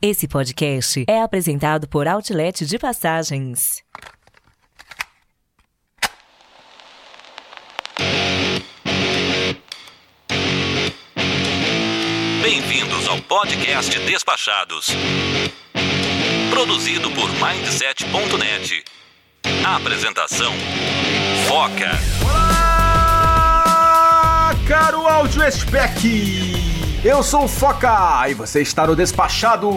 Esse podcast é apresentado por Outlet de Passagens. Bem-vindos ao podcast Despachados. Produzido por Mindset.net. Apresentação: Foca. Olá, caro áudio spec. Eu sou o Foca e você está no Despachados,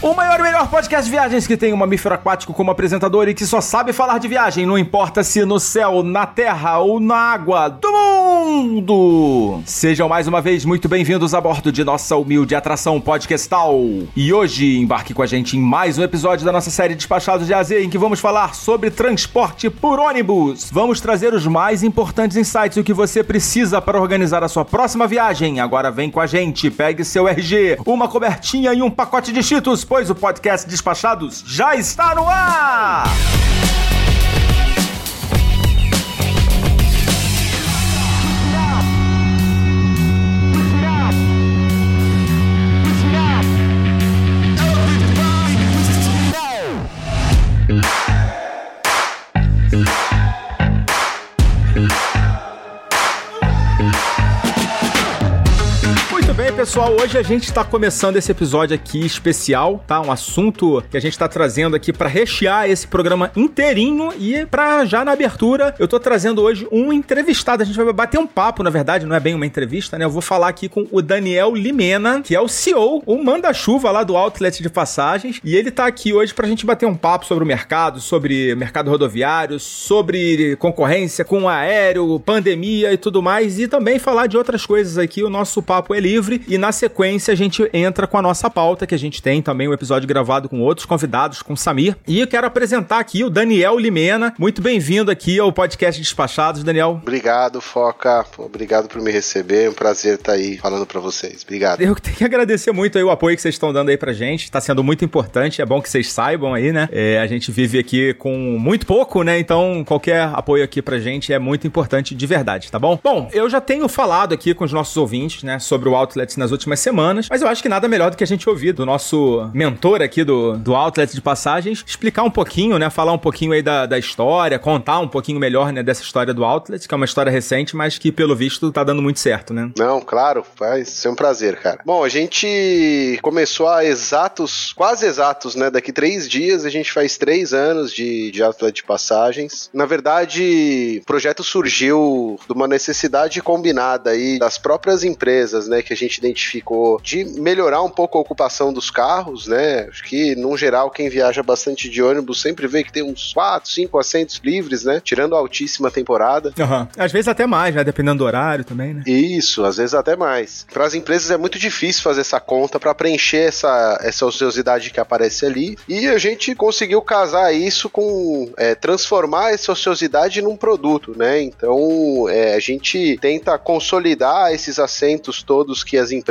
o maior e melhor podcast de viagens que tem um mamífero aquático como apresentador e que só sabe falar de viagem, não importa se no céu, na terra ou na água do mundo. Sejam mais uma vez muito bem-vindos a bordo de nossa humilde atração podcastal. E hoje embarque com a gente em mais um episódio da nossa série Despachados de AZ, em que vamos falar sobre transporte por ônibus. Vamos trazer os mais importantes insights e o que você precisa para organizar a sua próxima viagem. Agora vem com a gente gente, pegue seu RG, uma cobertinha e um pacote de cheetos, pois o podcast Despachados já está no ar! Pessoal, hoje a gente está começando esse episódio aqui especial, tá? Um assunto que a gente está trazendo aqui para rechear esse programa inteirinho e para já na abertura, eu tô trazendo hoje um entrevistado. A gente vai bater um papo, na verdade, não é bem uma entrevista, né? Eu vou falar aqui com o Daniel Limena, que é o CEO, o manda-chuva lá do Outlet de Passagens, e ele tá aqui hoje pra gente bater um papo sobre o mercado, sobre o mercado rodoviário, sobre concorrência com aéreo, pandemia e tudo mais, e também falar de outras coisas aqui. O nosso papo é livre e na sequência a gente entra com a nossa pauta, que a gente tem também um episódio gravado com outros convidados, com o Samir. E eu quero apresentar aqui o Daniel Limena. Muito bem-vindo aqui ao podcast Despachados, Daniel. Obrigado, Foca. Obrigado por me receber. É um prazer estar aí falando para vocês. Obrigado. Eu tenho que agradecer muito aí o apoio que vocês estão dando aí pra gente. Tá sendo muito importante. É bom que vocês saibam aí, né? É, a gente vive aqui com muito pouco, né? Então, qualquer apoio aqui pra gente é muito importante de verdade, tá bom? Bom, eu já tenho falado aqui com os nossos ouvintes, né, sobre o Outlet nas últimas semanas, mas eu acho que nada melhor do que a gente ouvir do nosso mentor aqui do, do Outlet de Passagens, explicar um pouquinho, né, falar um pouquinho aí da, da história, contar um pouquinho melhor, né, dessa história do Outlet, que é uma história recente, mas que pelo visto tá dando muito certo, né? Não, claro, vai ser um prazer, cara. Bom, a gente começou a exatos, quase exatos, né, daqui três dias a gente faz três anos de, de Outlet de Passagens. Na verdade, o projeto surgiu de uma necessidade combinada aí das próprias empresas, né, que a gente identificou de melhorar um pouco a ocupação dos carros, né? Acho que, num geral, quem viaja bastante de ônibus sempre vê que tem uns 4, 5 assentos livres, né? Tirando a altíssima temporada. Uhum. Às vezes até mais, né? Dependendo do horário também, né? Isso, às vezes até mais. Para as empresas é muito difícil fazer essa conta para preencher essa, essa ociosidade que aparece ali. E a gente conseguiu casar isso com é, transformar essa ociosidade num produto, né? Então é, a gente tenta consolidar esses assentos todos que as empresas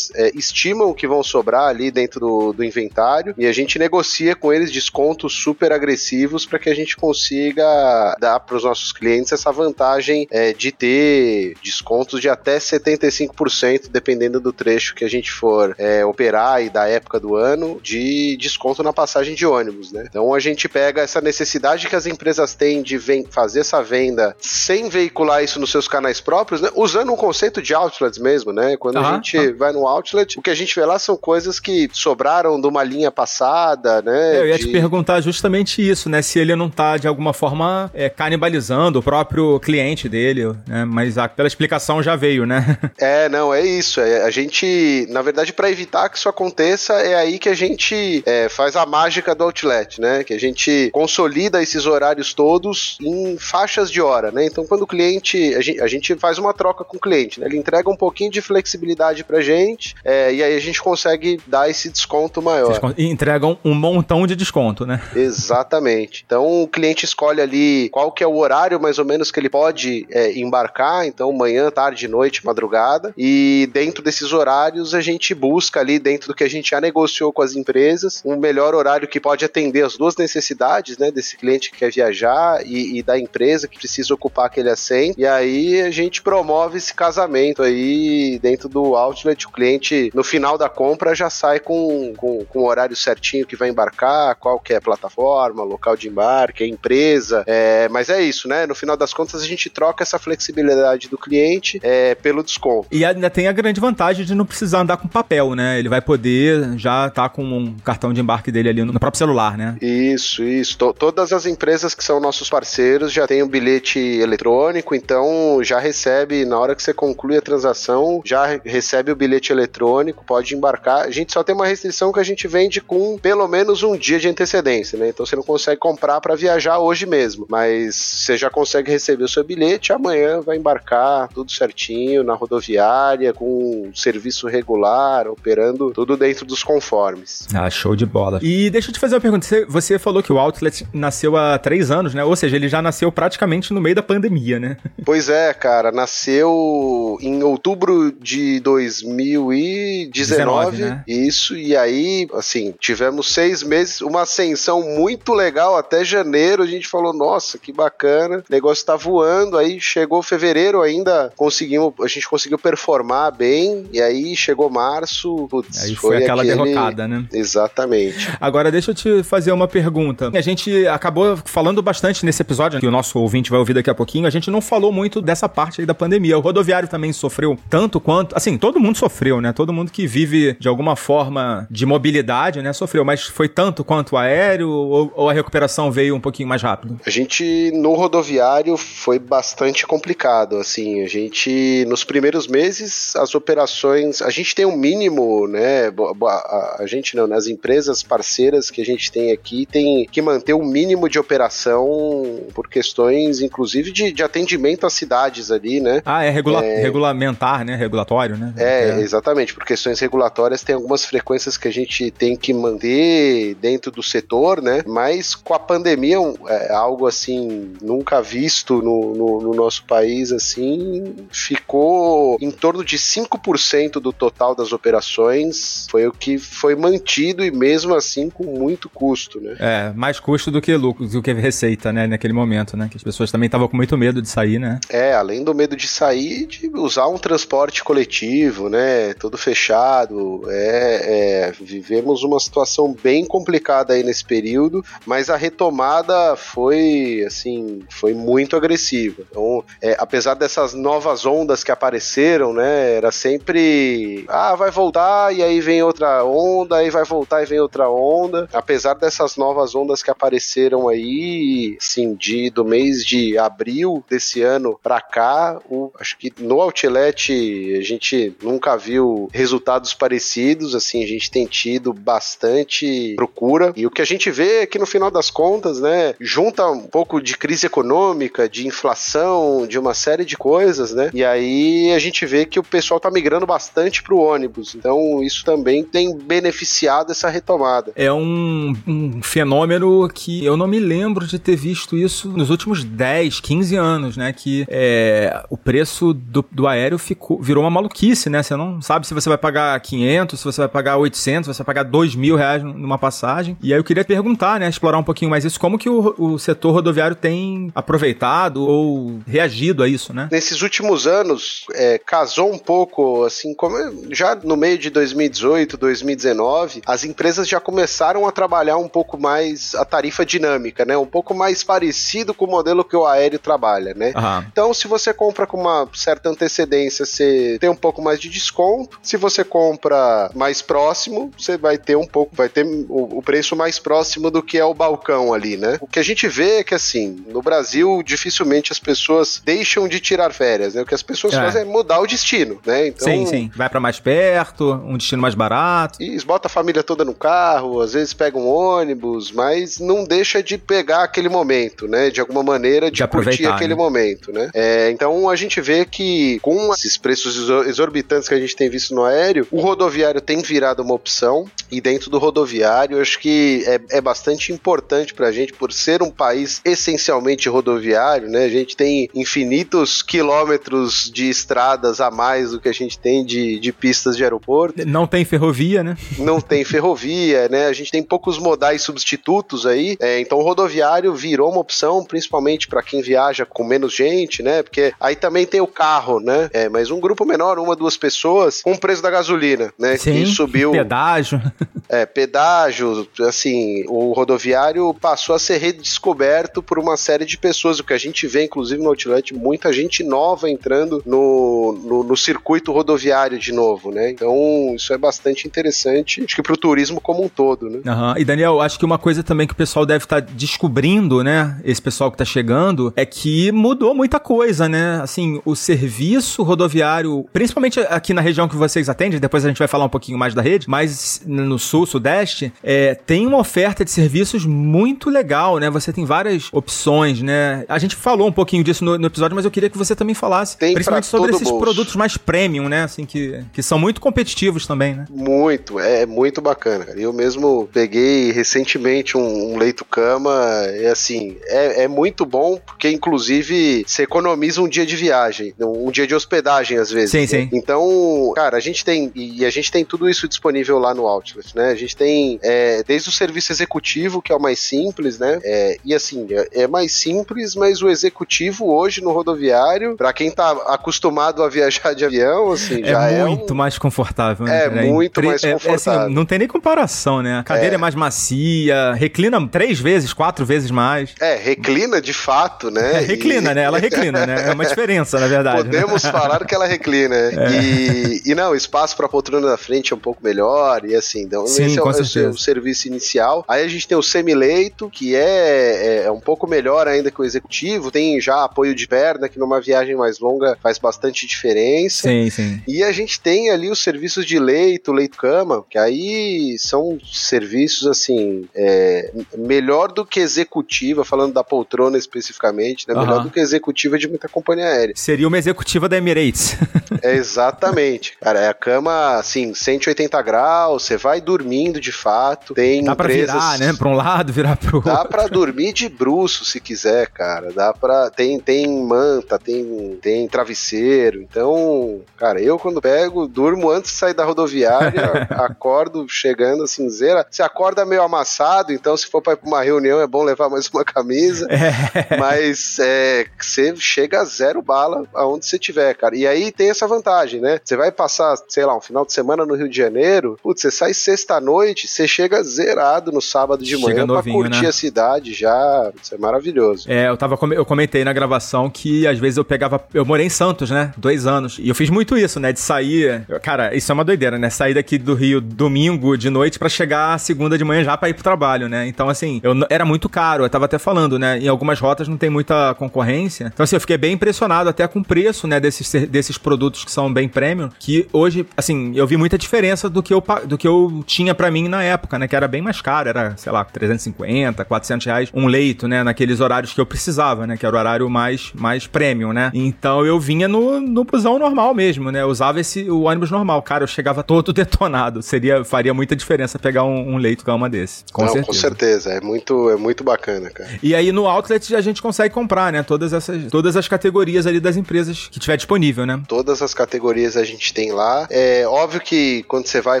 é, estimam que vão sobrar ali dentro do, do, inventário e a gente negocia com eles descontos super agressivos para que a gente consiga dar para os nossos clientes essa vantagem é, de ter descontos de até 75%, dependendo do trecho que a gente for é, operar e da época do ano, de desconto na passagem de ônibus, né? Então a gente pega essa necessidade que as empresas têm de fazer essa venda sem veicular isso nos seus canais próprios, né? usando um conceito de outlets mesmo, né? Quando uhum. a gente vai no outlet, o que a gente vê lá são coisas que sobraram de uma linha passada, né? É, eu ia de... te perguntar justamente isso, né? Se ele não tá, de alguma forma, é, canibalizando o próprio cliente dele, né? Mas a, pela explicação já veio, né? É, não, é isso. É, a gente, na verdade, para evitar que isso aconteça, é aí que a gente é, faz a mágica do outlet, né? Que a gente consolida esses horários todos em faixas de hora, né? Então, quando o cliente, a gente, a gente faz uma troca com o cliente, né? Ele entrega um pouquinho de flexibilidade pra gente, é, e aí a gente consegue dar esse desconto maior. E entregam um montão de desconto, né? Exatamente. Então o cliente escolhe ali qual que é o horário mais ou menos que ele pode é, embarcar, então manhã, tarde, noite, madrugada, e dentro desses horários a gente busca ali dentro do que a gente já negociou com as empresas, um melhor horário que pode atender as duas necessidades, né, desse cliente que quer viajar e, e da empresa que precisa ocupar aquele assento, e aí a gente promove esse casamento aí dentro do outlet, o cliente, no final da compra, já sai com, com, com o horário certinho que vai embarcar, qual que é a plataforma, local de embarque, a empresa. É, mas é isso, né? No final das contas, a gente troca essa flexibilidade do cliente é, pelo desconto. E ainda tem a grande vantagem de não precisar andar com papel, né? Ele vai poder já estar tá com um cartão de embarque dele ali no próprio celular, né? Isso, isso. T todas as empresas que são nossos parceiros já têm um bilhete eletrônico, então já recebe, na hora que você conclui a transação, já recebe o bilhete eletrônico, pode embarcar. A gente só tem uma restrição que a gente vende com pelo menos um dia de antecedência, né? Então você não consegue comprar para viajar hoje mesmo, mas você já consegue receber o seu bilhete, amanhã vai embarcar tudo certinho na rodoviária, com serviço regular, operando tudo dentro dos conformes. Ah, show de bola. E deixa eu te fazer uma pergunta. Você, você falou que o Outlet nasceu há três anos, né? Ou seja, ele já nasceu praticamente no meio da pandemia, né? Pois é, cara. Nasceu em outubro de 2019. 19, né? Isso. E aí, assim, tivemos seis meses, uma ascensão muito legal até janeiro. A gente falou, nossa, que bacana. O negócio tá voando. Aí chegou fevereiro ainda, conseguimos, a gente conseguiu performar bem. E aí chegou março. Putz, aí foi, foi aquela aquele... derrocada, né? Exatamente. Agora, deixa eu te fazer uma pergunta. A gente acabou falando bastante nesse episódio, que o nosso ouvinte vai ouvir daqui a pouquinho. A gente não falou muito dessa parte aí da pandemia. O rodoviário também sofreu tanto quanto. Assim, todo mundo sofreu, né? Todo mundo que vive de alguma forma de mobilidade, né? Sofreu. Mas foi tanto quanto o aéreo ou, ou a recuperação veio um pouquinho mais rápido? A gente, no rodoviário, foi bastante complicado. Assim, a gente, nos primeiros meses, as operações. A gente tem um mínimo, né? A, a gente não, nas né? empresas parceiras que a gente tem aqui, tem que manter um mínimo de operação por questões, inclusive, de, de atendimento às cidades ali, né? Ah, é, regula é regulamentar, né? Regulatório, né? É, é, exatamente. Por questões regulatórias, tem algumas frequências que a gente tem que manter dentro do setor, né? Mas com a pandemia, é algo assim, nunca visto no, no, no nosso país, assim, ficou em torno de 5% do total das operações. Foi o que foi mantido e mesmo assim com muito custo, né? É, mais custo do que lucro, do que receita, né? Naquele momento, né? Que as pessoas também estavam com muito medo de sair, né? É, além do medo de sair, de usar um transporte coletivo, né? Todo fechado. É, é, vivemos uma situação bem complicada aí nesse período, mas a retomada foi, assim, foi muito agressiva. Então, é, apesar dessas novas ondas que apareceram, né? Era sempre, ah, vai voltar e aí vem outra onda, aí vai voltar e vem outra onda. Apesar dessas novas ondas que apareceram aí, sim, de, do mês de abril desse ano para cá, o, acho que no Outlet a gente nunca viu resultados parecidos, assim, a gente tem tido bastante procura e o que a gente vê é que no final das contas, né, junta um pouco de crise econômica, de inflação, de uma série de coisas, né, e aí a gente vê que o pessoal tá migrando bastante pro ônibus, então isso também tem beneficiado essa retomada. É um, um fenômeno que eu não me lembro de ter visto isso nos últimos 10, 15 anos, né? Que é, o preço do, do aéreo ficou, virou uma maluquice, né? Você não sabe se você vai pagar 500, se você vai pagar 800, se você vai pagar 2 mil reais numa passagem. E aí eu queria perguntar, né? Explorar um pouquinho mais isso. Como que o, o setor rodoviário tem aproveitado ou reagido a isso, né? Nesses últimos anos, é, casou um pouco, assim, como já no meio de 2018, 2019, as empresas já começaram a trabalhar um pouco mais a tarifa dinâmica, né? Um pouco mais parecido com o modelo que o aéreo trabalha, né? Uhum. Então, se você compra com uma certa antecedência, você tem um pouco mais de desconto. Se você compra mais próximo, você vai ter um pouco, vai ter o, o preço mais próximo do que é o balcão ali, né? O que a gente vê é que assim, no Brasil, dificilmente as pessoas deixam de tirar férias, né? O que as pessoas é. fazem é mudar o destino, né? Então, sim, sim. Vai para mais perto, um destino mais barato. Isso, bota a família toda no carro, às vezes pega um ônibus, mas não deixa de pegar aquele momento, né? De alguma maneira de, de curtir aquele né? momento, né? É, então a gente vê que com esses preços exorbitantes que a gente tem visto no aéreo, o rodoviário tem virado uma opção e dentro do rodoviário, acho que é, é bastante importante para a gente, por ser um país essencialmente rodoviário, né? A gente tem infinitos quilômetros de estradas a mais do que a gente tem de, de pistas de aeroporto. Não tem ferrovia, né? Não tem ferrovia, né? A gente tem poucos modais substitutos aí, é, então o rodoviário virou uma opção, principalmente para quem viaja com menos gente, né? Porque aí também tem o carro, né? É, mas um grupo menor, uma, duas pessoas com o preço da gasolina, né? Sim, que subiu. Pedágio. É, pedágio, assim, o rodoviário passou a ser redescoberto por uma série de pessoas, o que a gente vê, inclusive no Outlet, muita gente nova entrando no, no, no circuito rodoviário de novo, né? Então, isso é bastante interessante, acho que pro turismo como um todo, né? Uhum. E Daniel, acho que uma coisa também que o pessoal deve estar tá descobrindo, né? Esse pessoal que tá chegando, é que mudou muita coisa, né? Assim, o serviço rodoviário, principalmente aqui na região que vocês atendem, depois a gente vai falar um pouquinho mais da rede, mas no sul, sudeste, é, tem uma oferta de serviços muito legal, né? Você tem várias opções, né? A gente falou um pouquinho disso no, no episódio, mas eu queria que você também falasse, Tem principalmente sobre esses bolso. produtos mais premium, né? Assim, que, que são muito competitivos também, né? Muito, é muito bacana. cara. Eu mesmo peguei recentemente um, um leito-cama, e assim, é, é muito bom, porque inclusive você economiza um dia de viagem, um dia de hospedagem às vezes. Sim, né? sim. Então, cara, a gente tem, e a gente tem tudo isso disponível lá no Outlet, né? A gente tem é, desde o serviço executivo, que é o mais simples, né? É, e assim, é, é mais simples, mas o executivo hoje no rodoviário, pra quem tá acostumado a viajar de avião, assim, já é é muito um... mais confortável, né? É muito mais é- é confortável. assim, não tem nem comparação, né? A cadeira é. mais macia, reclina três vezes, quatro vezes mais. É, reclina de fato, né? É, reclina, E- né? Ela reclina, né? É uma diferença, na verdade. né? Podemos falar que ela reclina. E, e não, o espaço para poltrona da frente é um pouco melhor. E assim, então Sim, esse é, o, é o serviço inicial. Aí a gente tem o semileito, que é, é, é um pouco melhor ainda que o executivo. Tem já apoio de perna, que numa viagem mais longa faz bastante diferença. Sim, sim. E a gente tem ali os serviços de leito, leito-cama, que aí são serviços, assim, é, melhor do que executiva, falando da poltrona especificamente, né? Melhor do que executiva de muita companhia aérea. Seria uma executiva da Emirates. É exatamente. Cara, é a cama, assim, 180 graus, você vai dormindo de fato. Tem Dá pra empresas- virar, né? Pra um lado, virar pro outro. Dá pra dormir de bruço se quiser, cara. Dá pra. Tem, tem manta, tem, tem travesseiro. Então, cara, eu quando pego, durmo antes de sair da rodoviária, acordo chegando assim, zera. Você acorda meio amassado, então se for pra ir pra uma reunião é bom levar mais uma camisa. É. Mas é, você chega a zero bala aonde você tiver, cara. E aí tem essa vantagem, né? Você vai passar, sei lá, um final de semana no Rio de Janeiro, putz, você sai sexta-noite, você chega zerado no sábado de Chega manhã novinho, pra curtir né? a cidade já. Isso é maravilhoso. É, eu tava eu comentei na gravação que às vezes eu pegava, eu morei em Santos, né? Dois anos. E eu fiz muito isso, né? De sair, cara, isso é uma doideira, né? Sair daqui do Rio domingo de noite pra chegar segunda de manhã já pra ir pro trabalho, né? Então assim, eu era muito caro, eu tava até falando, né? Em algumas rotas não tem muita concorrência. Então assim, eu fiquei bem impressionado até com o preço, né, desses desses produtos que são bem premium, que hoje, assim, eu vi muita diferença do que eu do que eu tinha pra mim na época, né? Que era bem mais caro, era, sei lá, 350, 400 reais um leito, né? Naqueles horários que eu precisava, né? Que era o horário mais, mais premium, né? Então eu vinha no, no busão normal mesmo, né? Eu usava esse, o ônibus normal. Cara, eu chegava todo detonado. Seria, faria muita diferença pegar um, um leito cama desse. Com Não, certeza. com certeza. É muito, é muito bacana, cara. E aí no outlet a gente consegue comprar, né? Todas essas, todas as categorias ali das empresas que tiver disponível, né? Todas as categorias a gente tem lá. É óbvio que quando você vai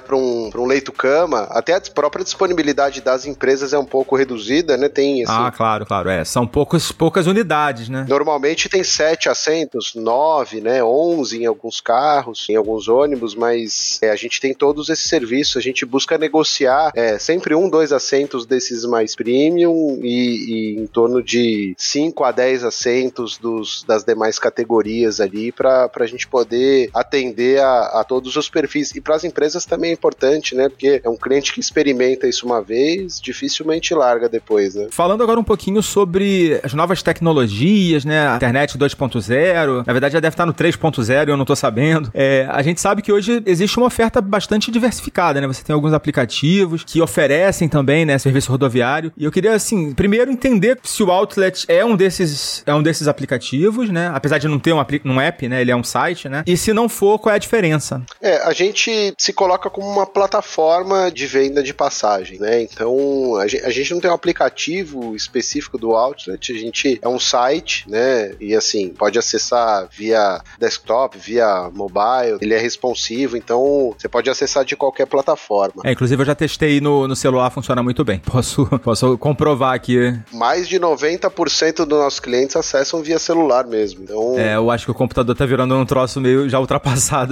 para um, pra um leito-cama, até a própria disponibilidade das empresas é um pouco reduzida, né? Tem assim, Ah, claro, claro. É, são poucas, poucas unidades, né? Normalmente tem sete assentos, nove, né, onze em alguns carros, em alguns ônibus, mas é, a gente tem todos esses serviços, a gente busca negociar é, sempre um, dois assentos desses mais premium e, e em torno de 5 a 10 assentos dos, das demais categorias ali para a gente poder atender a, a todos os perfis. E para as empresas também é importante, né, porque é um cliente que experimenta isso uma vez, dificilmente larga depois, né. Falando agora um pouquinho sobre as novas tecnologias, né? A internet 2.0. Na verdade, já deve estar no 3.0 e eu não tô sabendo. É, a gente sabe que hoje existe uma oferta bastante diversificada, né? Você tem alguns aplicativos que oferecem também, né? Serviço rodoviário. E eu queria, assim, primeiro entender se o Outlet é um desses, é um desses aplicativos, né? Apesar de não ter um, um app, né? Ele é um site, né? E se não for, qual é a diferença? É, a gente se coloca como uma plataforma de venda de passagem, né? Então, a gente, a gente não tem um aplicativo específico do Outlet, a gente é um site, né? E assim, pode acessar via desktop, via mobile, ele é responsivo, então você pode acessar de qualquer plataforma. É, inclusive eu já testei no, no celular, funciona muito bem. Posso, posso comprovar aqui. Mais de 90% dos nossos clientes acessam via celular mesmo. Então, É, eu acho que o computador tá virando um troço meio já ultrapassado,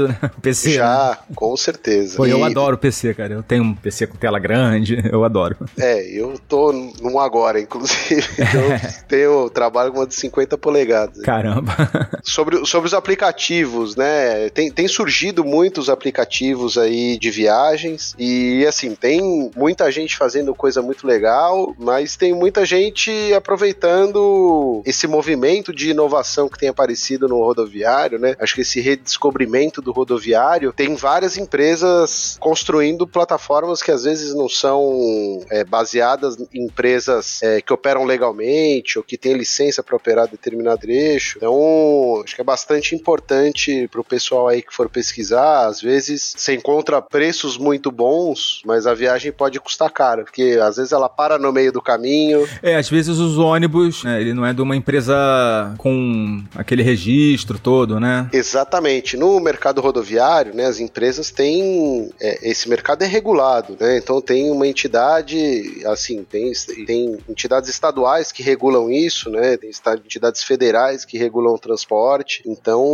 né? O PC. Já, né? com certeza. Pô, e... eu adoro PC, cara. Eu tenho um PC com tela grande, eu adoro. É, eu tô num agora, inclusive. Eu tenho trabalho com uma de 50 polegadas. Caramba. Sobre, sobre os aplicativos, né? Tem, tem surgido muitos aplicativos aí de viagens e assim, tem muita gente fazendo coisa muito legal, mas tem muita gente aproveitando esse movimento de inovação que tem aparecido no rodoviário, né? Acho que esse redescobrimento do rodoviário tem várias empresas construindo plataformas que às vezes não são é, baseadas em empresas é, que operam legalmente ou que têm licença para operar determinado eixo. Então, acho que é bastante importante para o pessoal aí que for pesquisar. Às vezes você encontra preços muito bons, mas a viagem pode custar caro, porque às vezes ela para no meio do caminho. É, às vezes os ônibus, né, ele não é de uma empresa com aquele registro todo, né? Exatamente. No mercado rodoviário, né, as empresas têm. É, esse mercado é regulado, né? Então tem uma entidade, assim, tem, tem entidades estaduais que regulam isso, né? Tem entidades federais que regulam o transporte. Então,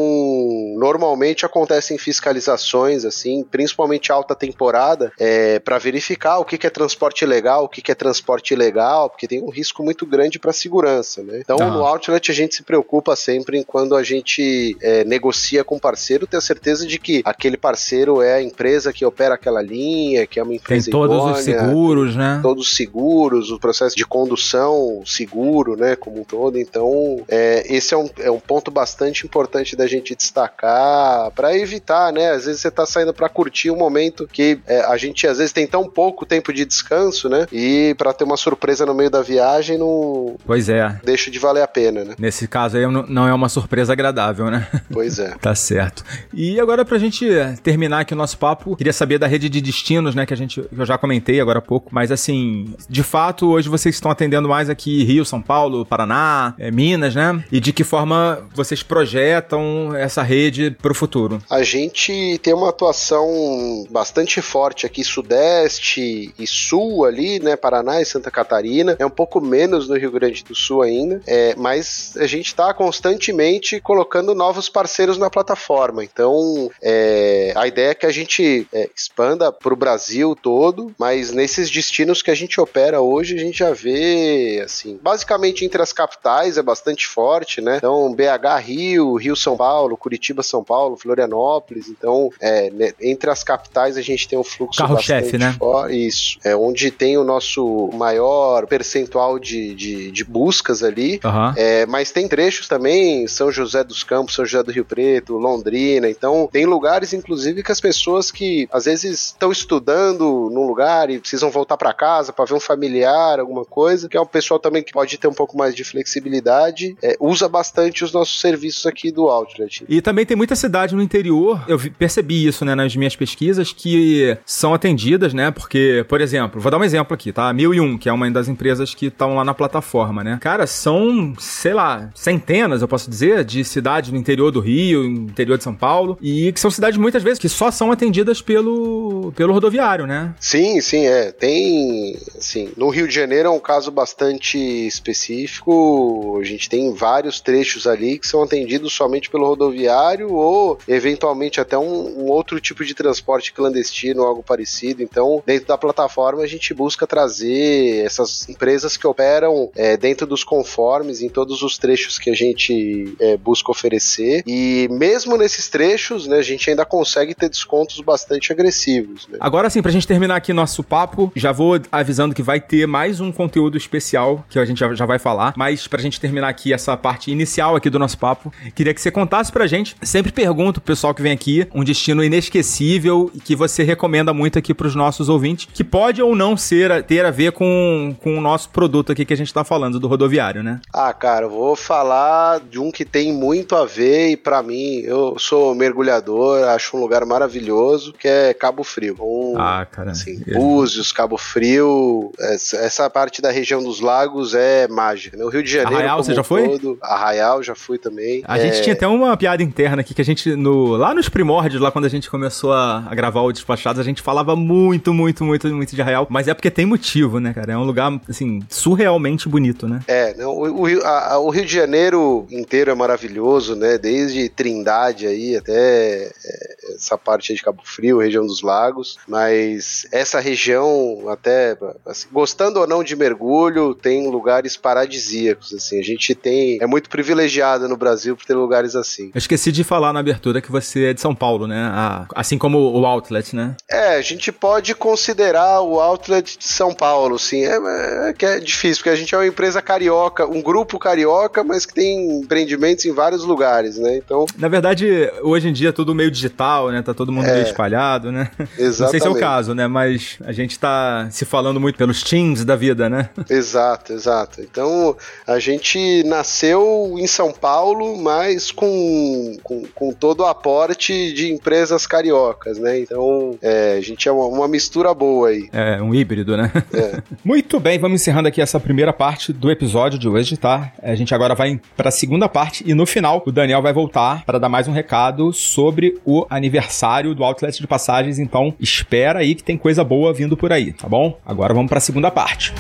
normalmente acontecem fiscalizações, assim, principalmente alta temporada, é, para verificar o que, que é transporte legal, o que, que é transporte ilegal, porque tem um risco muito grande para a segurança, né? Então, ah. no Outlet a gente se preocupa sempre em quando a gente é, negocia com um parceiro, ter a certeza de que aquele parceiro é a empresa que opera aquela linha, que é uma empresa Tem todos idônea, os seguros, né? Todos os seguros, o processo de condução seguro, né, como um todo. Então, é, esse é um, é um ponto bastante importante da gente destacar para evitar, né? Às vezes você tá saindo para curtir um momento que é, a gente às vezes tem tão pouco tempo de descanso, né? E para ter uma surpresa no meio da viagem não Pois é. Deixa de valer a pena, né? Nesse caso aí não é uma surpresa agradável, né? Pois é. tá certo. E agora pra gente terminar aqui o nosso papo, queria saber da rede de destinos, né, que a gente eu já comentei agora há pouco, mas assim, de fato, hoje vocês estão atendendo mais aqui Rio, São Paulo, Paraná, é, Minas, né? E de que forma vocês projetam essa rede para o futuro? A gente tem uma atuação bastante forte aqui, Sudeste e Sul ali, né? Paraná e Santa Catarina. É um pouco menos no Rio Grande do Sul ainda, é, mas a gente está constantemente colocando novos parceiros na plataforma. Então, é, a ideia é que a gente é, expanda para o Brasil todo, mas nesses destinos que a gente opera hoje, a gente já vê, assim, basicamente entre as capitais é bastante forte, né? Então, BH, Rio, Rio, São Paulo, Curitiba, São Paulo, Florianópolis. Então, é, né, entre as capitais a gente tem um fluxo Carro-chefe, né? Forte. Isso. É onde tem o nosso maior percentual de, de, de buscas ali. Uhum. É, mas tem trechos também, São José dos Campos, São José do Rio Preto, Londrina. Então, tem lugares, inclusive, que as pessoas que às vezes estão estudando num lugar e precisam voltar para casa para ver um familiar, alguma coisa, que é um pessoal também que pode ter um pouco mais de flexibilidade, é, usa bastante os nossos serviços aqui do Outlet. E também tem muita cidade no interior, eu percebi isso, né, nas minhas pesquisas, que são atendidas, né, porque, por exemplo, vou dar um exemplo aqui, tá? 1001, que é uma das empresas que estão lá na plataforma, né? Cara, são, sei lá, centenas, eu posso dizer, de cidades no interior do Rio, interior de São Paulo, e que são cidades muitas vezes que só são atendidas pelo, pelo rodoviário, né? Sim, sim, é. Tem, assim, no Rio de Janeiro é um caso bastante específico, a gente tem vários trechos ali que são atendidos somente pelo rodoviário ou eventualmente até um, um outro tipo de transporte clandestino, algo parecido. Então, dentro da plataforma, a gente busca trazer essas empresas que operam é, dentro dos conformes em todos os trechos que a gente é, busca oferecer. E mesmo nesses trechos, né, a gente ainda consegue ter descontos bastante agressivos. Né? Agora sim, pra gente terminar aqui nosso papo, já vou avisando que vai ter mais um conteúdo especial que a gente já, já vai falar. Mas pra gente terminar aqui essa parte inicial aqui do nosso papo, queria que você contasse pra gente. Sempre pergunto pro pessoal que vem aqui um destino inesquecível que você recomenda muito aqui pros nossos ouvintes, que pode ou não ser ter a ver com, com o nosso produto aqui que a gente tá falando, do rodoviário, né? Ah, cara, eu vou falar de um que tem muito a ver e para mim, eu sou mergulhador, acho um lugar maravilhoso, que é Cabo Frio. Um, ah, cara. Assim, Búzios, Cabo Frio, essa parte da região dos lagos é mágica. Né? O Rio de Janeiro. Arraial, você já foi? Todo, Arraial já fui também. A é... gente tinha até uma piada interna aqui que a gente, no, lá nos primórdios, lá quando a gente começou a, a gravar o Despachados, a gente falava muito, muito, muito, muito de Arraial. Mas é porque tem motivo, né, cara? É um lugar, assim, surrealmente bonito, né? É, não, o, o, a, o Rio de Janeiro inteiro é maravilhoso, né? Desde Trindade cidade aí, até é, essa parte de Cabo Frio, região dos lagos, mas essa região, até assim, gostando ou não de mergulho, tem lugares paradisíacos, assim, a gente tem, é muito privilegiada no Brasil por ter lugares assim. Eu esqueci de falar na abertura que você é de São Paulo, né? assim como o Outlet, né? É, a gente pode considerar o Outlet de São Paulo, sim, é, é que é difícil, porque a gente é uma empresa carioca, um grupo carioca, mas que tem empreendimentos em vários lugares, né? Então... Na verdade, hoje em dia é tudo meio digital, né? Tá todo mundo é. meio espalhado, né? Exatamente. Não sei se é o caso, né? Mas a gente tá se falando muito pelos teams da vida, né? Exato, exato. Então, a gente nasceu em São Paulo, mas com, com, com todo o aporte de empresas cariocas, né? Então, é, a gente é uma, uma, mistura boa aí. É, um híbrido, né? É. muito bem, vamos encerrando aqui essa primeira parte do episódio de hoje, tá? A gente agora vai para a segunda parte e no final o Daniel vai voltar para dar mais um recado sobre o aniversário do Outlet de Passagens, então espera aí que tem coisa boa vindo por aí, tá bom? Agora vamos para a segunda parte.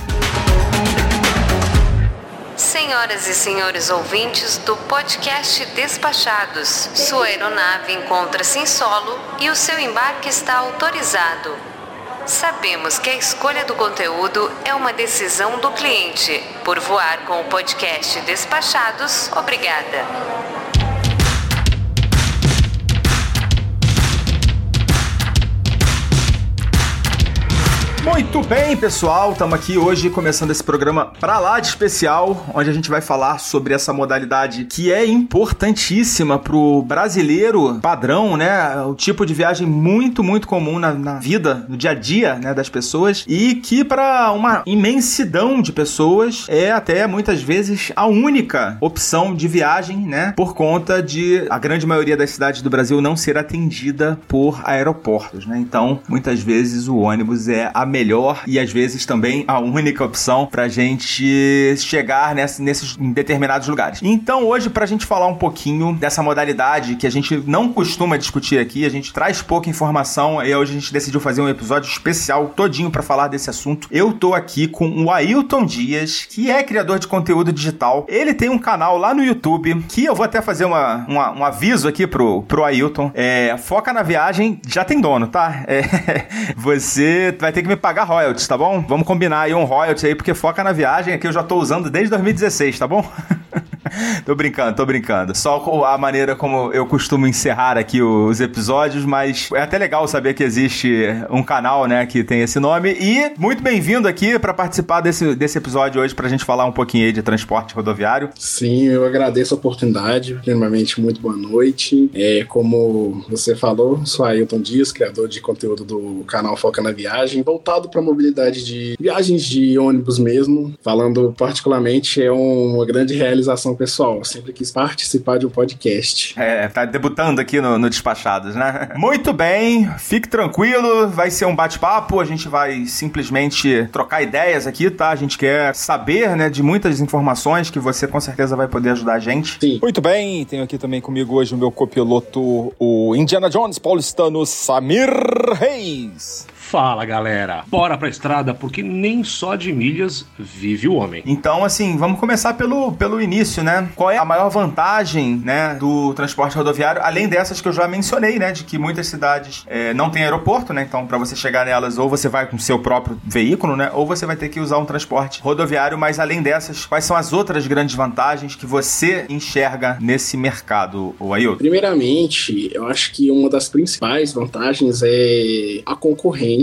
Senhoras e senhores ouvintes do podcast Despachados, sua aeronave encontra-se em solo e o seu embarque está autorizado. Sabemos que a escolha do conteúdo é uma decisão do cliente. Por voar com o podcast Despachados, obrigada. Muito bem, pessoal, estamos aqui hoje começando esse programa pra lá de especial, onde a gente vai falar sobre essa modalidade que é importantíssima pro brasileiro padrão, né? O tipo de viagem muito, muito comum na, na vida, no dia a dia, né, das pessoas e que para uma imensidão de pessoas é até muitas vezes a única opção de viagem, né? Por conta de a grande maioria das cidades do Brasil não ser atendida por aeroportos, né? Então, muitas vezes o ônibus é a melhor e às vezes também a única opção pra gente chegar nessa, nesses em determinados lugares. Então, hoje, pra gente falar um pouquinho dessa modalidade que a gente não costuma discutir aqui, a gente traz pouca informação e hoje a gente decidiu fazer um episódio especial todinho para falar desse assunto. Eu tô aqui com o Ailton Dias, que é criador de conteúdo digital. Ele tem um canal lá no YouTube que eu vou até fazer uma, uma um aviso aqui pro, pro Ailton. É, foca na viagem, já tem dono, tá? É, você vai ter que me pagar royalties, tá bom? Vamos combinar aí um royalty aí, porque foca na viagem aqui eu já tô usando desde 2016, tá bom? tô brincando, tô brincando. Só a maneira como eu costumo encerrar aqui os episódios, mas é até legal saber que existe um canal, né, que tem esse nome. E muito bem-vindo aqui para participar desse, desse episódio hoje pra gente falar um pouquinho aí de transporte rodoviário. Sim, eu agradeço a oportunidade. Primeiramente, muito boa noite. É, como você falou, sou Ailton Dias, criador de conteúdo do canal Foca na Viagem, voltado para mobilidade de viagens de ônibus mesmo. Falando particularmente, é uma grande realização pessoal. Sempre quis participar de um podcast. É, tá debutando aqui no, no Despachados, né? Muito bem, fique tranquilo, vai ser um bate-papo, a gente vai simplesmente trocar ideias aqui, tá? A gente quer saber, né, de muitas informações que você com certeza vai poder ajudar a gente. Sim. Muito bem, tenho aqui também comigo hoje o meu copiloto, o Indiana Jones paulistano Samir Reis. Fala galera, bora pra estrada porque nem só de milhas vive o homem. Então, assim, vamos começar pelo, pelo início, né? Qual é a maior vantagem, né, do transporte rodoviário, além dessas que eu já mencionei, né, de que muitas cidades é, não têm aeroporto, né? Então, para você chegar nelas, ou você vai com seu próprio veículo, né, ou você vai ter que usar um transporte rodoviário. Mas além dessas, quais são as outras grandes vantagens que você enxerga nesse mercado, o Ailton? Primeiramente, eu acho que uma das principais vantagens é a concorrência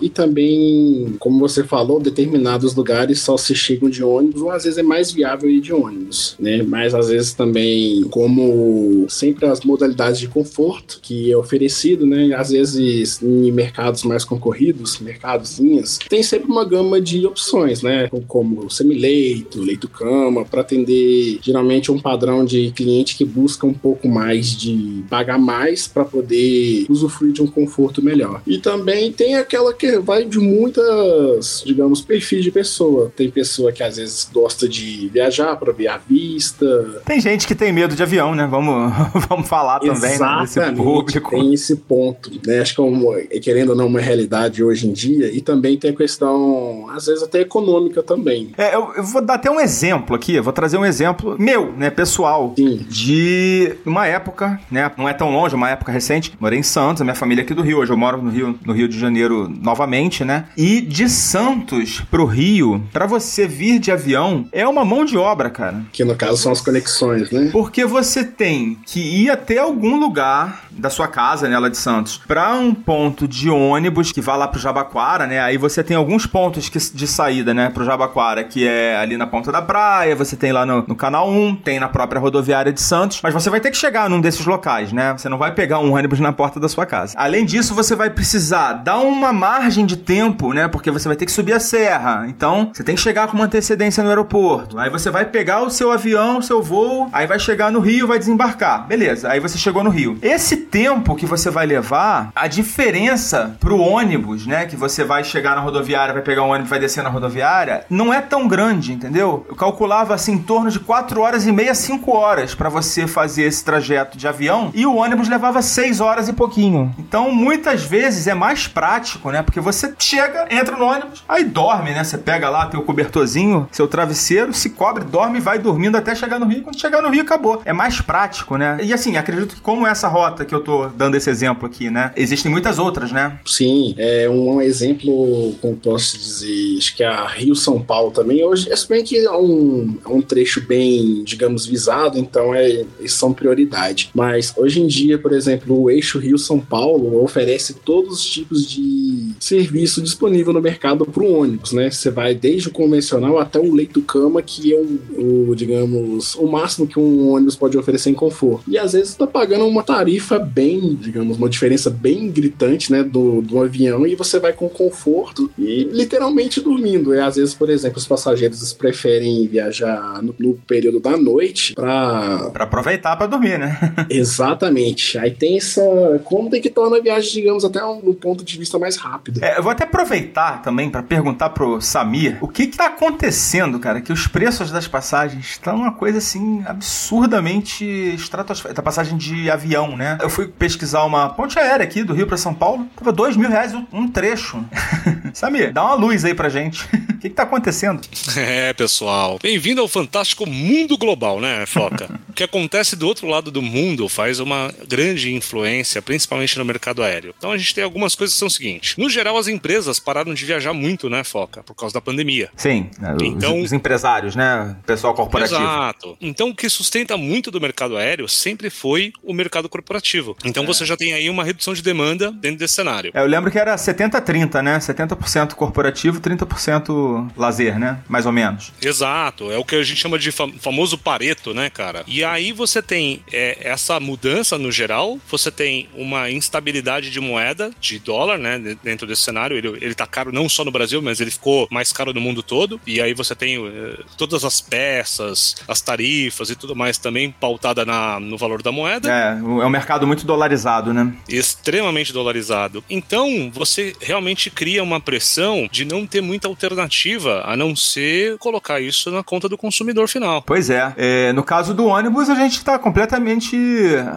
e também, como você falou, determinados lugares só se chegam de ônibus, ou às vezes é mais viável ir de ônibus, né? Mas às vezes também, como sempre as modalidades de conforto que é oferecido, né? Às vezes em mercados mais concorridos, mercadozinhas, tem sempre uma gama de opções, né? Como semileito, leito-cama, para atender geralmente um padrão de cliente que busca um pouco mais de pagar mais para poder usufruir de um conforto melhor. E também tem aquela que vai de muitas, digamos, perfis de pessoa. Tem pessoa que às vezes gosta de viajar para ver a vista. Tem gente que tem medo de avião, né? Vamos, vamos falar também né, desse público. Tem esse ponto, né? Acho que é, uma, é, querendo ou não uma realidade hoje em dia e também tem a questão, às vezes até econômica também. É, eu, eu vou dar até um exemplo aqui, eu vou trazer um exemplo meu, né, pessoal, Sim. de uma época, né, não é tão longe, uma época recente, morei em Santos, a minha família é aqui do Rio, hoje eu moro no Rio, no Rio de Janeiro novamente, né? E de Santos pro Rio, para você vir de avião, é uma mão de obra, cara. Que no caso são as conexões, né? Porque você tem que ir até algum lugar da sua casa, né, lá de Santos, para um ponto de ônibus que vai lá pro Jabaquara, né? Aí você tem alguns pontos que, de saída, né, pro Jabaquara, que é ali na ponta da praia, você tem lá no, no canal 1, tem na própria rodoviária de Santos, mas você vai ter que chegar num desses locais, né? Você não vai pegar um ônibus na porta da sua casa. Além disso, você vai precisar dar uma margem de tempo, né? Porque você vai ter que subir a serra. Então, você tem que chegar com uma antecedência no aeroporto. Aí você vai pegar o seu avião, o seu voo, aí vai chegar no Rio, vai desembarcar. Beleza, aí você chegou no Rio. Esse tempo que você vai levar, a diferença pro ônibus, né? Que você vai chegar na rodoviária, vai pegar um ônibus, vai descer na rodoviária, não é tão grande, entendeu? Eu calculava assim em torno de 4 horas e meia, 5 horas para você fazer esse trajeto de avião e o ônibus levava 6 horas e pouquinho. Então, muitas vezes é mais prático, né? Porque você chega, entra no ônibus, aí dorme, né? Você pega lá teu cobertorzinho, seu travesseiro, se cobre, dorme e vai dormindo até chegar no Rio. Quando chegar no Rio, acabou. É mais prático, né? E assim, acredito que como essa rota que eu tô dando esse exemplo aqui, né? Existem muitas outras, né? Sim, é um exemplo, como posso dizer, acho que a Rio-São Paulo também. Hoje, é que é um, é um trecho bem, digamos, visado, então é, são prioridade. Mas hoje em dia, por exemplo, o eixo Rio-São Paulo oferece todos os tipos de serviço disponível no mercado para o ônibus, né? Você vai desde o convencional até o leito-cama, que é o, o, digamos, o máximo que um ônibus pode oferecer em conforto. E às vezes está pagando uma tarifa bem, digamos, uma diferença bem gritante, né, do, do avião e você vai com conforto e literalmente dormindo. E às vezes, por exemplo, os passageiros preferem viajar no, no período da noite para para aproveitar para dormir, né? Exatamente. Aí tem essa como tem que torna a viagem, digamos, até um, um ponto de vista mais rápido. É, eu vou até aproveitar também para perguntar pro Samir o que que tá acontecendo, cara, que os preços das passagens estão uma coisa assim absurdamente estratosférica. A passagem de avião, né? Eu fui pesquisar uma ponte aérea aqui do Rio para São Paulo, tava dois mil reais um trecho. Samir, dá uma luz aí pra gente. O que, que tá acontecendo? É, pessoal. Bem-vindo ao fantástico mundo global, né, Foca? o que acontece do outro lado do mundo faz uma grande influência, principalmente no mercado aéreo. Então a gente tem algumas coisas que são o seguinte: no geral, as empresas pararam de viajar muito, né, Foca? Por causa da pandemia. Sim, né, então, os, os empresários, né? Pessoal corporativo. Exato. Então o que sustenta muito do mercado aéreo sempre foi o mercado corporativo. Então é. você já tem aí uma redução de demanda dentro desse cenário. É, eu lembro que era 70-30, né? 70% corporativo, 30% lazer, né? Mais ou menos. Exato. É o que a gente chama de fam famoso pareto, né, cara? E aí você tem é, essa mudança no geral, você tem uma instabilidade de moeda, de dólar, né? Dentro desse cenário. Ele, ele tá caro não só no Brasil, mas ele ficou mais caro no mundo todo. E aí você tem é, todas as peças, as tarifas e tudo mais também pautada na, no valor da moeda. É, é um mercado muito dolarizado, né? Extremamente dolarizado. Então, você realmente cria uma pressão de não ter muita alternativa a não ser colocar isso na conta do consumidor final. Pois é. é no caso do ônibus, a gente está completamente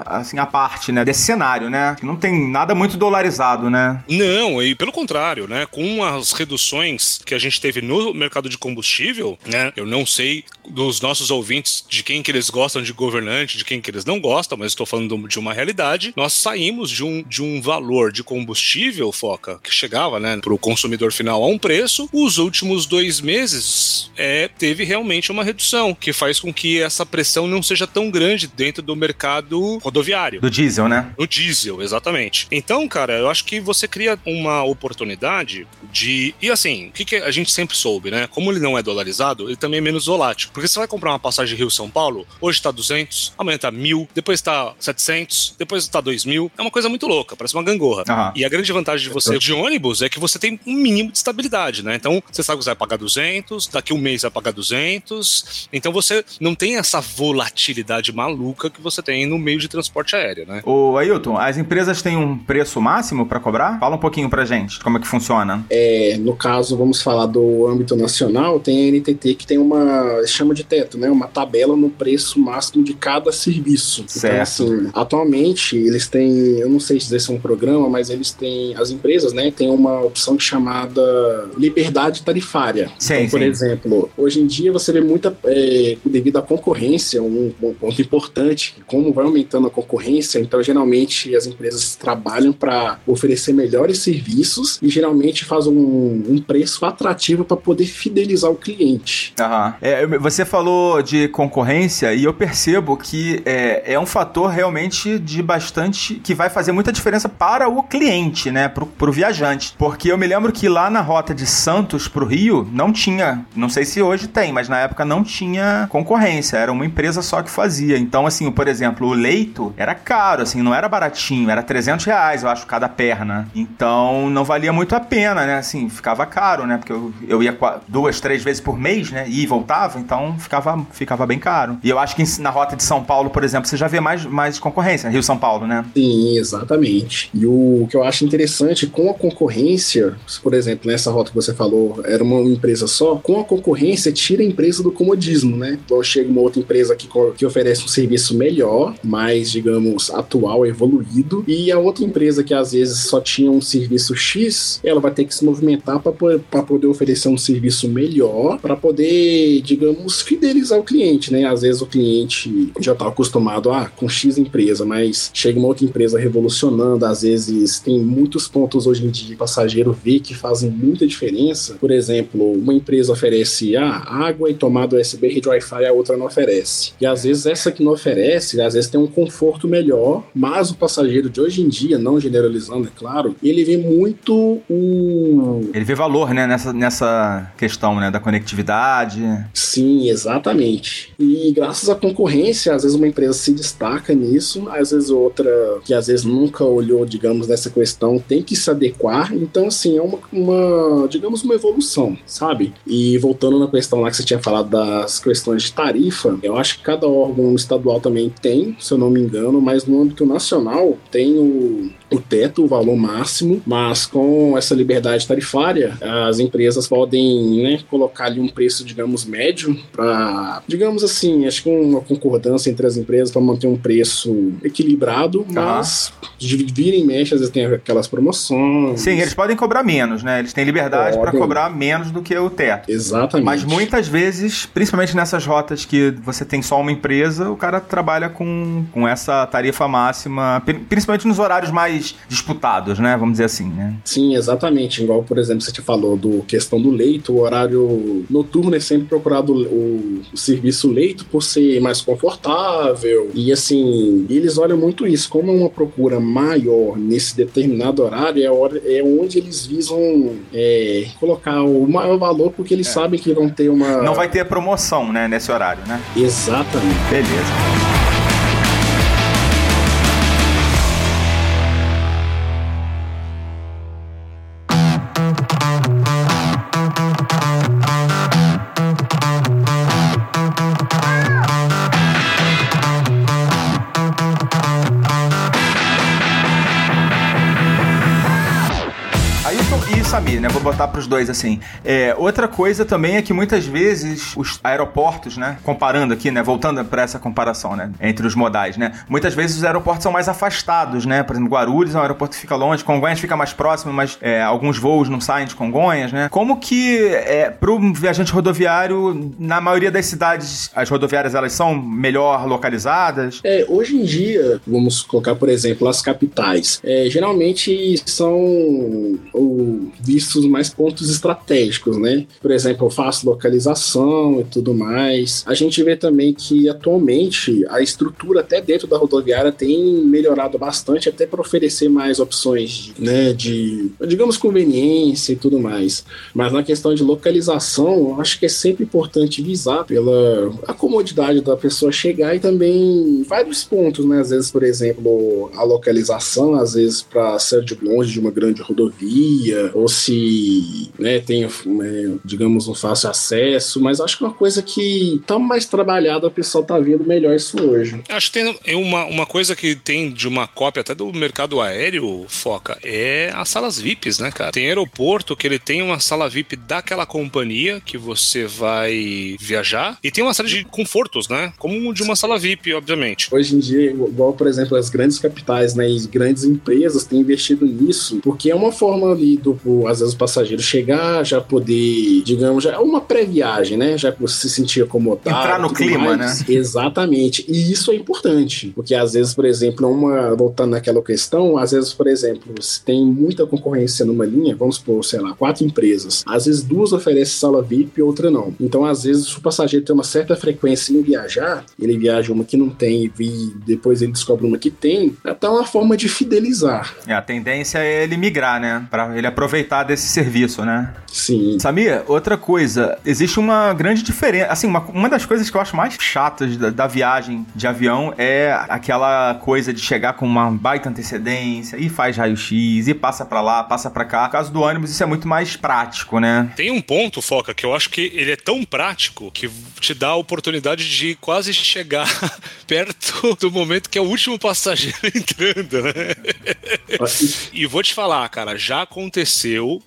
assim, à parte, né? Desse cenário, né? Não tem nada muito dolarizado, né? Não, e pelo contrário, né? Com as reduções que a gente teve no mercado de combustível, né? Eu não sei dos nossos ouvintes de quem que eles gostam de governante, de quem que eles não gostam, mas estou falando de uma realidade. Nós saímos de um, de um valor de combustível, Foca, que chegava, né, para o consumidor final a um preço. Os últimos dois meses é, teve realmente uma redução, que faz com que essa pressão não seja tão grande dentro do mercado rodoviário. Do diesel, né? Do diesel, exatamente. Então, cara, eu acho que você cria uma oportunidade de. E assim, o que, que a gente sempre soube, né? Como ele não é dolarizado, ele também é menos volátil. Porque você vai comprar uma passagem Rio-São Paulo, hoje tá 200, amanhã tá 1.000, depois tá 700, depois tá 2.000. É uma coisa muito louca, parece uma gangorra. Uhum. E a grande vantagem de você de ônibus é que você tem um mínimo de estabilidade, né? Então, você sabe que você vai pagar 200, daqui um mês vai pagar 200. Então, você não tem essa volatilidade maluca que você tem no meio de transporte aéreo, né? Ô, Ailton, as empresas têm um preço máximo para cobrar? Fala um pouquinho pra gente como é que funciona. É, no caso, vamos falar do âmbito nacional, tem a NTT que tem uma, chama de teto, né? Uma tabela no preço máximo de cada serviço. Certo. Então, assim, atualmente, eles têm, eu não sei se esse é um programa, mas eles têm, as empresas, né, tem uma opção chamada liberdade tarifária. Sim, então, por sim. exemplo, hoje em dia você vê muita, é, devido à concorrência, um, um ponto importante, como vai aumentando a concorrência, então geralmente as empresas trabalham para oferecer melhores serviços e geralmente fazem um, um preço atrativo para poder fidelizar o cliente. Aham. É, você falou de concorrência e eu percebo que é, é um fator realmente de bastante. que vai fazer muita diferença para o cliente, né? Pro, pro viajante. Porque eu me lembro que lá na rota de Santos pro Rio não tinha. Não sei se hoje tem, mas na época não tinha concorrência. Era uma empresa só que fazia. Então, assim, por exemplo, o leito era caro, assim, não era baratinho. Era 300 reais, eu acho, cada perna. Então não valia muito a pena, né? Assim, ficava caro, né? Porque eu, eu ia duas, três vezes por mês, né? E voltava, então ficava, ficava bem caro. E eu acho que na rota de São Paulo, por exemplo, você já vê mais, mais concorrência. Rio-São Paulo, né? Sim, exatamente. E o que eu acho interessante com a concorrência, por exemplo, nessa rota que você falou, era uma empresa só, com a concorrência tira a empresa do comodismo, né? Então chega uma outra empresa que, que oferece um serviço melhor, mais, digamos, atual, evoluído, e a outra empresa que às vezes só tinha um serviço X, ela vai ter que se movimentar para poder oferecer um serviço melhor, para poder, digamos, fidelizar o cliente, né? Às vezes o cliente já está acostumado ah, com X empresa, mas chega uma outra empresa revolucionando, às vezes tem muitos pontos hoje em dia passageiro vê que fazem muita diferença. Por exemplo, uma empresa oferece ah, água e tomada USB, rede Wi-Fi, a outra não oferece. E às vezes essa que não oferece, às vezes tem um conforto melhor, mas o passageiro de hoje em dia, não generalizando, é claro, ele vê muito o Ele vê valor, né? Nessa, nessa questão, né? Da conectividade. Sim, exatamente. E graças à concorrência, às vezes uma empresa se destaca nisso, às vezes outra que às vezes nunca olhou, digamos, nessa questão, tem que se adequar. Então, assim, é uma, uma digamos, uma evolução, sabe? E voltando na questão lá que você tinha falado das questões de tarifa, eu acho que cada órgão estadual também tem, se eu não me engano, mas no âmbito nacional tem o, o teto, o valor máximo, mas com essa liberdade tarifária, as empresas podem né, colocar ali um preço, digamos, médio para, digamos assim, acho que uma concordância entre as empresas para manter um preço equilibrado, mas de vira e mexe, às vezes tem aquelas promoções. Sim, eles podem cobrar menos, né? Eles têm liberdade para cobrar menos do que o teto. Exatamente. Mas muitas vezes, principalmente nessas rotas que você tem só uma empresa, o cara trabalha com, com essa tarifa máxima, pri- principalmente nos horários mais disputados, né? Vamos dizer assim, né? Sim, exatamente. Igual, por exemplo, você te falou do questão do leito, o horário noturno é sempre procurado o, o serviço leito por ser mais confortável. E assim, eles olham muito isso. Como é uma procura maior nesse determinado horário, é, hora, é onde eles visam é, colocar o maior valor, porque eles sabem que vão ter uma. Não vai ter promoção, né? Nesse horário, né? Exatamente. Beleza. Vou botar pros dois assim. É, outra coisa também é que muitas vezes os aeroportos, né? Comparando aqui, né? Voltando para essa comparação, né? Entre os modais, né? Muitas vezes os aeroportos são mais afastados, né? Por exemplo, Guarulhos é um aeroporto que fica longe, Congonhas fica mais próximo, mas é, alguns voos não saem de Congonhas, né? Como que é, pro viajante rodoviário, na maioria das cidades, as rodoviárias elas são melhor localizadas? É, hoje em dia, vamos colocar, por exemplo, as capitais. É, geralmente são vistos mais pontos estratégicos, né? Por exemplo, fácil localização e tudo mais. A gente vê também que atualmente a estrutura até dentro da rodoviária tem melhorado bastante, até para oferecer mais opções, né? De, digamos, conveniência e tudo mais. Mas na questão de localização, acho que é sempre importante visar pela a comodidade da pessoa chegar e também vários pontos, né? Às vezes, por exemplo, a localização, às vezes para ser de longe de uma grande rodovia, ou se né, tem, é, digamos, um fácil acesso, mas acho que é uma coisa que tá mais trabalhada, o pessoal tá vendo melhor isso hoje. Acho que tem uma, uma coisa que tem de uma cópia até do mercado aéreo, Foca, é as salas VIPs, né, cara? Tem aeroporto que ele tem uma sala VIP daquela companhia que você vai viajar e tem uma série de confortos, né? Como de uma sala VIP, obviamente. Hoje em dia, igual, por exemplo, as grandes capitais, né, e grandes empresas têm investido nisso, porque é uma forma ali do, às vezes, o passageiro chegar, já poder, digamos, já é uma pré-viagem, né? Já se sentir acomodado. Entrar no clima, mais. né? Exatamente. E isso é importante, porque às vezes, por exemplo, uma voltando naquela questão, às vezes, por exemplo, se tem muita concorrência numa linha, vamos por, sei lá, quatro empresas, às vezes duas oferecem sala VIP e outra não. Então, às vezes, se o passageiro tem uma certa frequência em viajar, ele viaja uma que não tem e depois ele descobre uma que tem, até uma forma de fidelizar. É, a tendência é ele migrar, né? Pra ele aproveitar desse serviço, né? Sim. Samir, outra coisa, existe uma grande diferença. Assim, uma, uma das coisas que eu acho mais chatas da, da viagem de avião é aquela coisa de chegar com uma baita antecedência e faz raio-x e passa pra lá, passa pra cá. No caso do ônibus, isso é muito mais prático, né? Tem um ponto, Foca, que eu acho que ele é tão prático que te dá a oportunidade de quase chegar perto do momento que é o último passageiro entrando, né? e vou te falar, cara, já aconteceu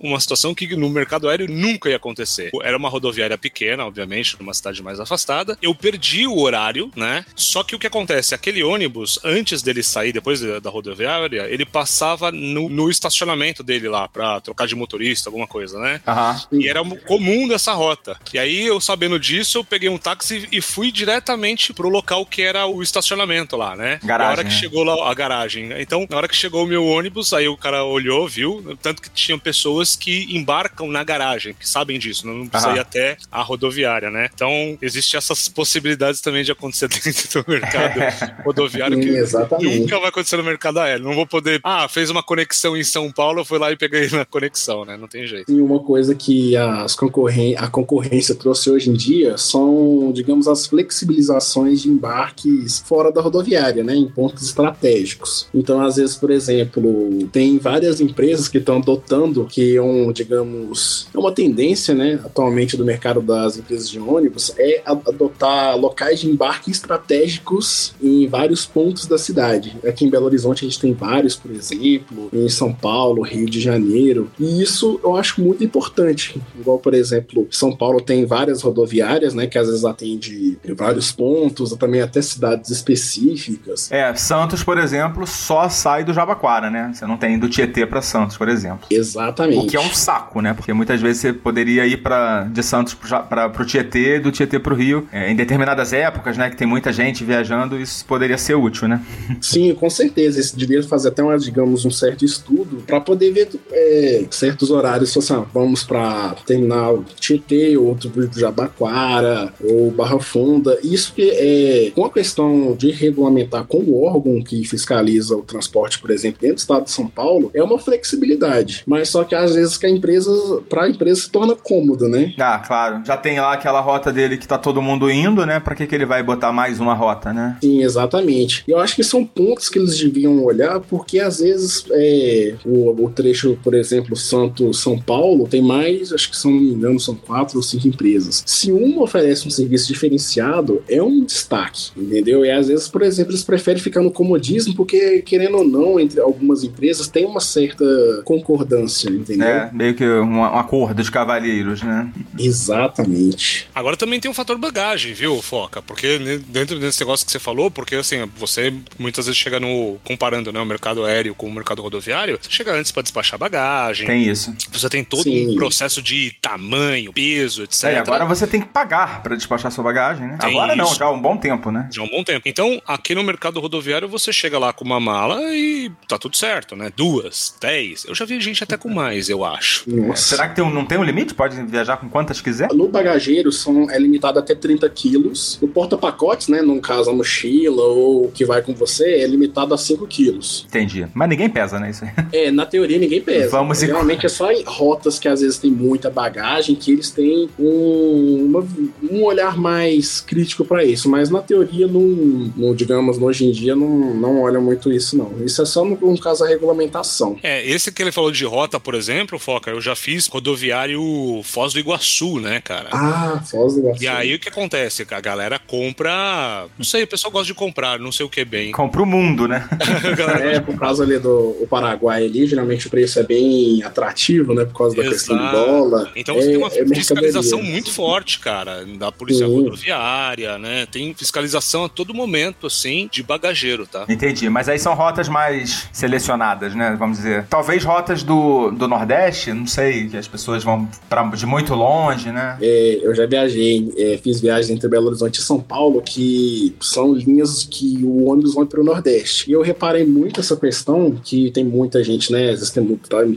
uma situação que no mercado aéreo nunca ia acontecer. Era uma rodoviária pequena, obviamente, numa cidade mais afastada. Eu perdi o horário, né? Só que o que acontece? Aquele ônibus, antes dele sair, depois da rodoviária, ele passava no, no estacionamento dele lá, pra trocar de motorista, alguma coisa, né? Uhum. E era comum dessa rota. E aí, eu sabendo disso, eu peguei um táxi e fui diretamente pro local que era o estacionamento lá, né? Garagem, na hora que né? chegou lá, a garagem. Então, na hora que chegou o meu ônibus, aí o cara olhou, viu? Tanto que tinham pessoas que embarcam na garagem, que sabem disso, não precisa Aham. ir até a rodoviária, né? Então, existem essas possibilidades também de acontecer dentro do mercado rodoviário que exatamente. nunca vai acontecer no mercado aéreo. Não vou poder. Ah, fez uma conexão em São Paulo, eu fui lá e peguei na conexão, né? Não tem jeito. E uma coisa que as concorren a concorrência trouxe hoje em dia são, digamos, as flexibilizações de embarques fora da rodoviária, né, em pontos estratégicos. Então, às vezes, por exemplo, tem várias empresas que estão adotando que é um, digamos, é uma tendência, né, atualmente do mercado das empresas de ônibus é adotar locais de embarque estratégicos em vários pontos da cidade. Aqui em Belo Horizonte a gente tem vários, por exemplo, em São Paulo, Rio de Janeiro. E isso eu acho muito importante. Igual, por exemplo, São Paulo tem várias rodoviárias, né, que às vezes atende vários pontos, ou também até cidades específicas. É, Santos, por exemplo, só sai do Jabaquara, né? Você não tem do Tietê pra Santos, por exemplo. Exatamente. O que é um saco, né? Porque muitas vezes você poderia ir pra, de Santos pra, pro Tietê, do Tietê pro Rio. É, em determinadas épocas, né? Que tem muita gente viajando, isso poderia ser útil, né? Sim, com certeza. Isso devia fazer até, uma, digamos, um certo estudo para poder ver é, certos horários. Se assim, ah, vamos para terminal Tietê, outro pro Jabaquara ou Barra Funda. Isso que é com a questão de regulamentar com o órgão que fiscaliza o transporte, por exemplo, dentro do estado de São Paulo, é uma flexibilidade. Mas só que às vezes que a empresa, para a empresa se torna cômodo, né? Ah, claro. Já tem lá aquela rota dele que tá todo mundo indo, né? Pra que, que ele vai botar mais uma rota, né? Sim, exatamente. E eu acho que são pontos que eles deviam olhar, porque às vezes é, o, o trecho, por exemplo, Santo-São Paulo, tem mais, acho que se não me engano, são quatro ou cinco empresas. Se uma oferece um serviço diferenciado, é um destaque, entendeu? E às vezes, por exemplo, eles preferem ficar no comodismo, porque, querendo ou não, entre algumas empresas tem uma certa concordância, entendeu? É, meio que um, um acordo de cavalheiros, né? Exatamente. Agora também tem um fator bagagem, viu, Foca? Porque dentro desse negócio que você falou, porque assim, você muitas vezes chega no. comparando né, o mercado aéreo com o mercado rodoviário, você chega antes para despachar bagagem. Tem isso. Você tem todo Sim. um processo de tamanho, peso, etc. É, e agora você tem que pagar pra despachar sua bagagem, né? Tem agora não, isso. já há um bom tempo, né? Já há um bom tempo. Então, aqui no mercado rodoviário, você chega lá com uma mala e tá tudo certo, né? Duas, dez. Eu já vi gente até com mais, eu acho. Nossa. Será que tem um- não tem um limite? Pode viajar com quantas quiser? No bagageiro são, é limitado até 30 quilos. O porta-pacotes, né, no caso a mochila ou o que vai com você, é limitado a 5 quilos. Entendi. Mas ninguém pesa, né? Isso aí. É, na teoria ninguém pesa. Vamos e- Geralmente é só em rotas que às vezes tem muita bagagem que eles têm um, uma- um olhar mais crítico pra isso. Mas na teoria, não, não, digamos, hoje em dia, não, não olha muito isso, não. Isso é só no, no caso da regulamentação. É, esse que ele falou de rota, por exemplo, Foca, eu já fiz rodoviário Foz do Iguaçu, né, cara? Ah, Foz do Iguaçu. E aí o que acontece? A galera compra. Não sei, o pessoal gosta de comprar, não sei o que bem. Compra o mundo, né? é, por causa ali do o Paraguai ali, geralmente o preço é bem atrativo, né? Por causa da Exato. questão do dólar. Então você é, tem uma é fiscalização muito forte, cara, da polícia Sim. rodoviária, né? Tem fiscalização a todo momento, assim, de bagageiro, tá? Entendi, mas aí são rotas mais selecionadas, né? Vamos dizer. Talvez rotas do, do Nordeste, não sei, as pessoas vão pra, de muito longe, né? É, eu já viajei, é, fiz viagens entre Belo Horizonte e São Paulo, que são linhas que o ônibus vai para o Nordeste. E eu reparei muito essa questão, que tem muita gente, né? Às vezes tem,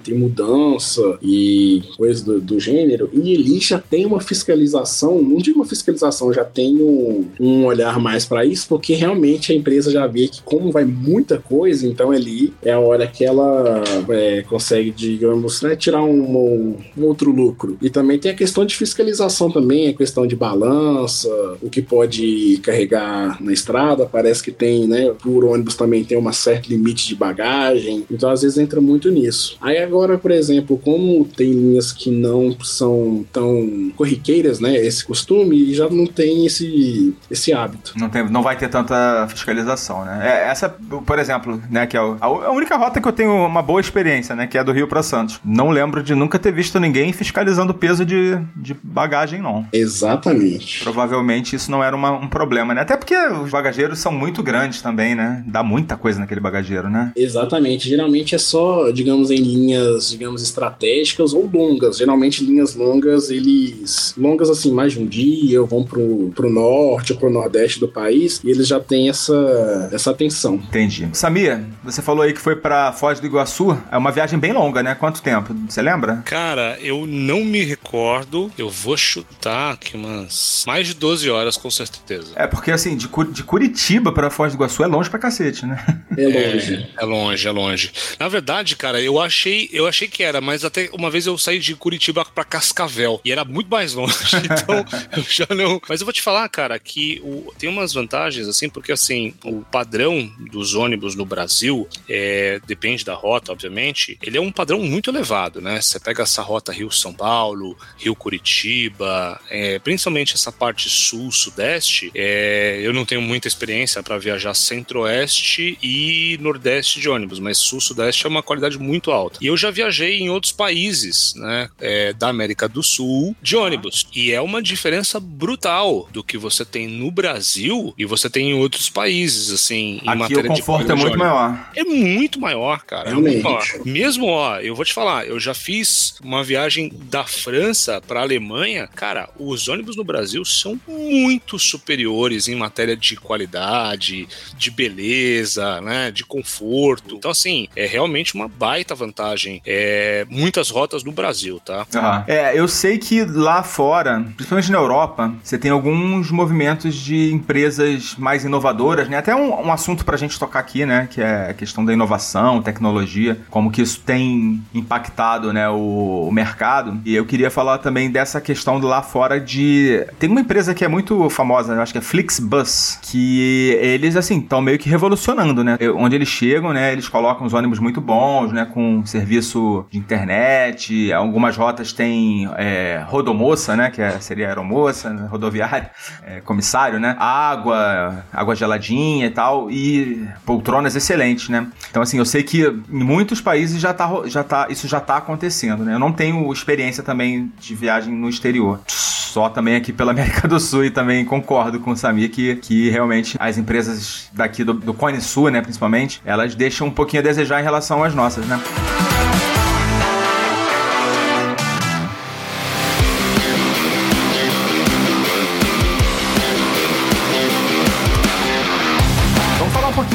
tem mudança e coisas do, do gênero. E já tem uma fiscalização, não digo uma fiscalização, já tem um, um olhar mais para isso, porque realmente a empresa já vê que, como vai muita coisa, então ali é a hora que ela é, consegue, digamos, né, tirar um, um outro lucro. E também tem a questão de fiscalização também, a questão de balança, o que pode carregar na estrada, parece que tem, né, por ônibus também tem uma certa limite de bagagem, então às vezes entra muito nisso. Aí agora, por exemplo, como tem linhas que não são tão corriqueiras, né, esse costume, já não tem esse, esse hábito. Não, tem, não vai ter tanta fiscalização, né? É, essa, por exemplo, né, que é a, única rota que eu tenho uma boa experiência, né, que é do Rio para Santos. Não lembro de nunca ter visto ninguém fiscalizando o peso de, de bagagem, não. Exatamente. Provavelmente isso não era uma- um problema, né? Até porque os bagageiros são muito grandes também, né? Dá muita coisa naquele bagageiro, né? Exatamente. Geralmente é só, digamos, em linhas, digamos, estratégicas ou longas. Geralmente linhas longas, eles. Longas assim, mais de um dia, ou vão pro, pro norte ou pro nordeste do país, e eles já têm essa, essa atenção. Entendi. Samir, você falou aí que foi pra Foz do Iguaçu. É uma viagem bem longa, né? Quanto tempo? Você lembra? Cara, eu não me recordo. Eu vou chutar aqui umas mais de 12 horas, com certeza. É, porque assim, de, de Curitiba pra Foz do Iguaçu é longe pra cacete, né? É longe. É, é longe, é longe. Na verdade, cara, eu achei, eu achei que era, mas até uma vez eu saí de Curitiba pra Cascavel e era muito mais longe. Então, eu já não. Mas eu vou te falar, cara, que o- tem umas vantagens, assim, porque assim, o padrão dos ônibus no Brasil é, depende da rota, obviamente. Ele é um padrão muito elevado, né? Você pega essa rota Rio-São Paulo, Rio-Curitiba, é, principalmente essa parte sul-sudeste. é, eu não tenho muita experiência para viajar centro-oeste e nordeste de ônibus, mas sul-sudeste é uma qualidade muito alta. E eu já viajei em outros países, né, é, da América do Sul de ônibus. E é uma diferença brutal do que você tem no Brasil e você tem em outros países, assim, em Aqui matéria o de conforto é de muito ônibus. maior. É muito maior, cara. É Realmente. muito maior. Mesmo, ó, eu vou te falar, eu já fiz uma viagem da França pra Alemanha. Cara, os ônibus no Brasil são muito superiores em matéria de qualidade, de beleza, né, de conforto. Então, assim, é realmente uma baita vantagem. É, muitas rotas no Brasil, tá? Aham. É, eu sei que lá fora, principalmente na Europa, você tem alguns movimentos de empresas mais inovadoras, né? Até um, um assunto pra gente tocar aqui, né? Que é a questão da inovação, tecnologia, como que isso tem impactado, né, o, o mercado. E eu queria falar também dessa questão lá fora de... Tem uma empresa que é muito famosa, eu acho que é Flixbus, que eles, assim, estão meio que revolucionando, né? Onde eles chegam, né, eles colocam os ônibus muito bons, né, com serviço de internet, algumas rotas tem é, rodomoça, né, que é- seria aeromoça, né, rodoviária, é, comissário, né, água, água geladinha e tal, e poltronas excelentes, né. Então, assim, eu sei que em muitos países já tá, já tá, isso já tá acontecendo, né. Eu não tenho experiência também de viagem no exterior. Só também aqui pela América do Sul e também concordo com o Samir que, que realmente as empresas daqui do, do Cone Sul, né, principalmente, elas deixam um pouquinho a desejar em relação às nossas, né. Vamos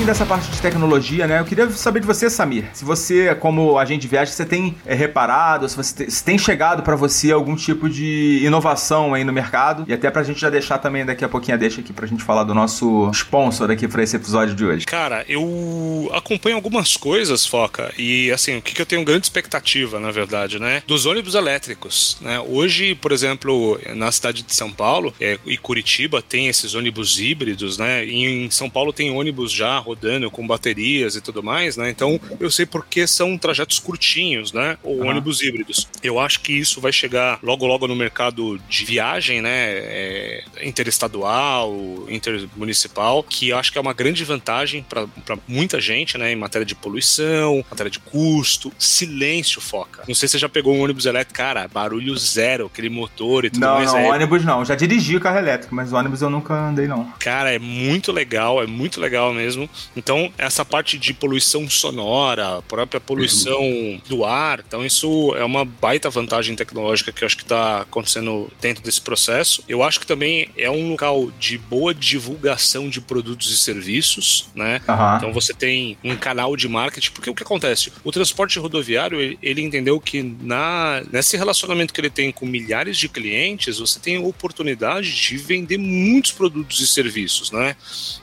dessa parte de tecnologia, né? Eu queria saber de você, Samir. Se você, como agente de viagem, você tem é, reparado, se você se tem chegado pra você algum tipo de inovação aí no mercado. E até pra gente já deixar também daqui a pouquinho a deixa aqui pra gente falar do nosso sponsor aqui pra esse episódio de hoje. Cara, eu acompanho algumas coisas, Foca, e assim, o que, que eu tenho grande expectativa, na verdade, né? Dos ônibus elétricos, né? Hoje, por exemplo, na cidade de São Paulo é, e Curitiba tem esses ônibus híbridos, né? E em São Paulo tem ônibus já rodando com baterias e tudo mais, né? Então eu sei porque são trajetos curtinhos, né? Ou uhum. ônibus híbridos. Eu acho que isso vai chegar logo logo no mercado de viagem, né? É, interestadual, intermunicipal, que eu acho que é uma grande vantagem para muita gente, né? Em matéria de poluição, matéria de custo, silêncio foca. Não sei se você já pegou um ônibus elétrico, cara, barulho zero, aquele motor e tudo não, mais. Não, é... ônibus não. Já dirigi carro elétrico, mas ônibus eu nunca andei não. Cara, é muito legal, é muito legal mesmo. Então, essa parte de poluição sonora, própria poluição uhum. do ar, então isso é uma baita vantagem tecnológica que eu acho que está acontecendo dentro desse processo. Eu acho que também é um local de boa divulgação de produtos e serviços, né? Uhum. Então você tem um canal de marketing, porque o que acontece? O transporte rodoviário, ele entendeu que na, nesse relacionamento que ele tem com milhares de clientes, você tem a oportunidade de vender muitos produtos e serviços, né?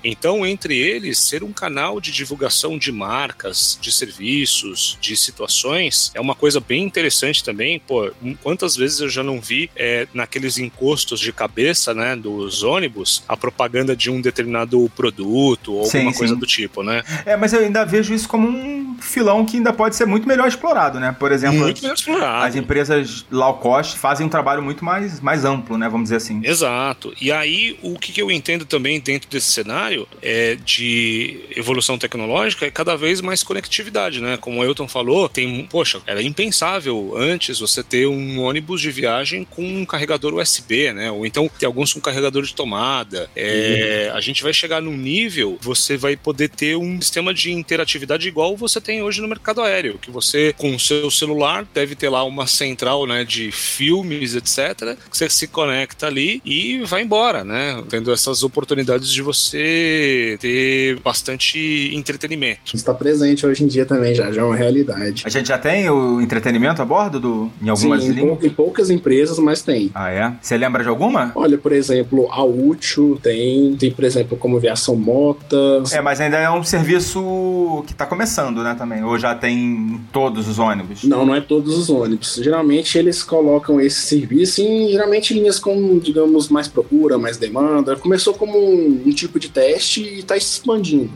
Então, entre eles, ser um canal de divulgação de marcas, de serviços, de situações, é uma coisa bem interessante também. Pô, quantas vezes eu já não vi é, naqueles encostos de cabeça, né, dos ônibus, a propaganda de um determinado produto ou sim, alguma coisa do tipo, né? É, mas eu ainda vejo isso como um filão que ainda pode ser muito melhor explorado, né? Por exemplo, muito melhor explorado. as empresas low cost fazem um trabalho muito mais, mais amplo, né? Vamos dizer assim. Exato. E aí, o que eu entendo também dentro desse cenário é de evolução tecnológica é cada vez mais conectividade, né? Como o Elton falou, tem, poxa, era impensável antes você ter um ônibus de viagem com um carregador USB, né? Ou então tem alguns com carregador de tomada. É, uhum. A gente vai chegar num nível, você vai poder ter um sistema de interatividade igual você tem hoje no mercado aéreo, que você com o seu celular deve ter lá uma central, né, de filmes, etc. Que você se conecta ali e vai embora, né? Tendo essas oportunidades de você ter bastante entretenimento. Está presente hoje em dia também já, já é uma realidade. A gente já tem o entretenimento a bordo do, em algumas Sim, linhas? Em poucas empresas, mas tem. Ah, é? Você lembra de alguma? Olha, por exemplo, a Útil tem, tem, por exemplo, como Viação Mota. É, mas ainda é um serviço que está começando, né, também? Ou já tem todos os ônibus? Não, não é todos os ônibus. Geralmente eles colocam esse serviço em, geralmente, linhas com, digamos, mais procura, mais demanda. Começou como um, um tipo de teste e está expandindo.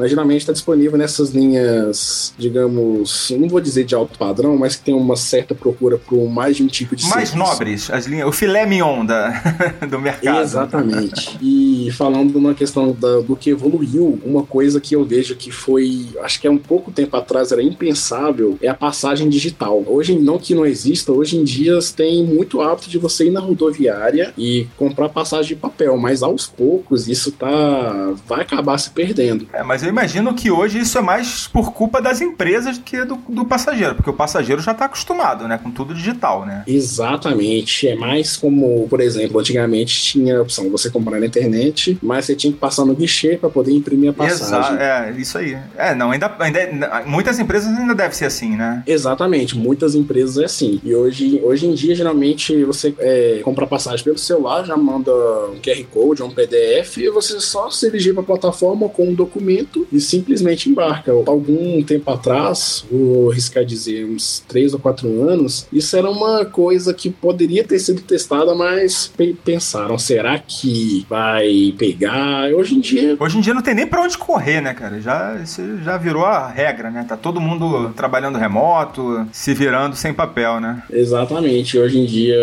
Mas geralmente está disponível nessas linhas, digamos, não vou dizer de alto padrão, mas que tem uma certa procura por mais de um tipo de Mais serviço. nobres, as linhas, o filé mignon da, do mercado. Exatamente. e falando na questão da, do que evoluiu, uma coisa que eu vejo que foi, acho que é um pouco tempo atrás era impensável, é a passagem digital. Hoje, não que não exista, hoje em dia tem muito hábito de você ir na rodoviária e comprar passagem de papel, mas aos poucos isso tá vai acabar se perdendo. É, mas eu imagino que hoje isso é mais por culpa das empresas do que do, do passageiro, porque o passageiro já está acostumado, né, com tudo digital, né? Exatamente. É mais como, por exemplo, antigamente tinha a opção de você comprar na internet, mas você tinha que passar no guichê para poder imprimir a passagem. Exato, é, isso aí. É, não, ainda, ainda muitas empresas ainda deve ser assim, né? Exatamente, muitas empresas é assim. E hoje, hoje em dia, geralmente, você é, compra passagem pelo celular, já manda um QR Code, um PDF, e você só se dirigir para a plataforma com um documento e simplesmente embarca. Algum tempo atrás, vou arriscar dizer, uns 3 ou 4 anos, isso era uma coisa que poderia ter sido testada, mas pensaram, será que vai pegar? Hoje em dia. Hoje em dia não tem nem para onde correr, né, cara? Já, isso já virou a regra, né? Tá todo mundo trabalhando remoto, se virando sem papel, né? Exatamente. Hoje em dia,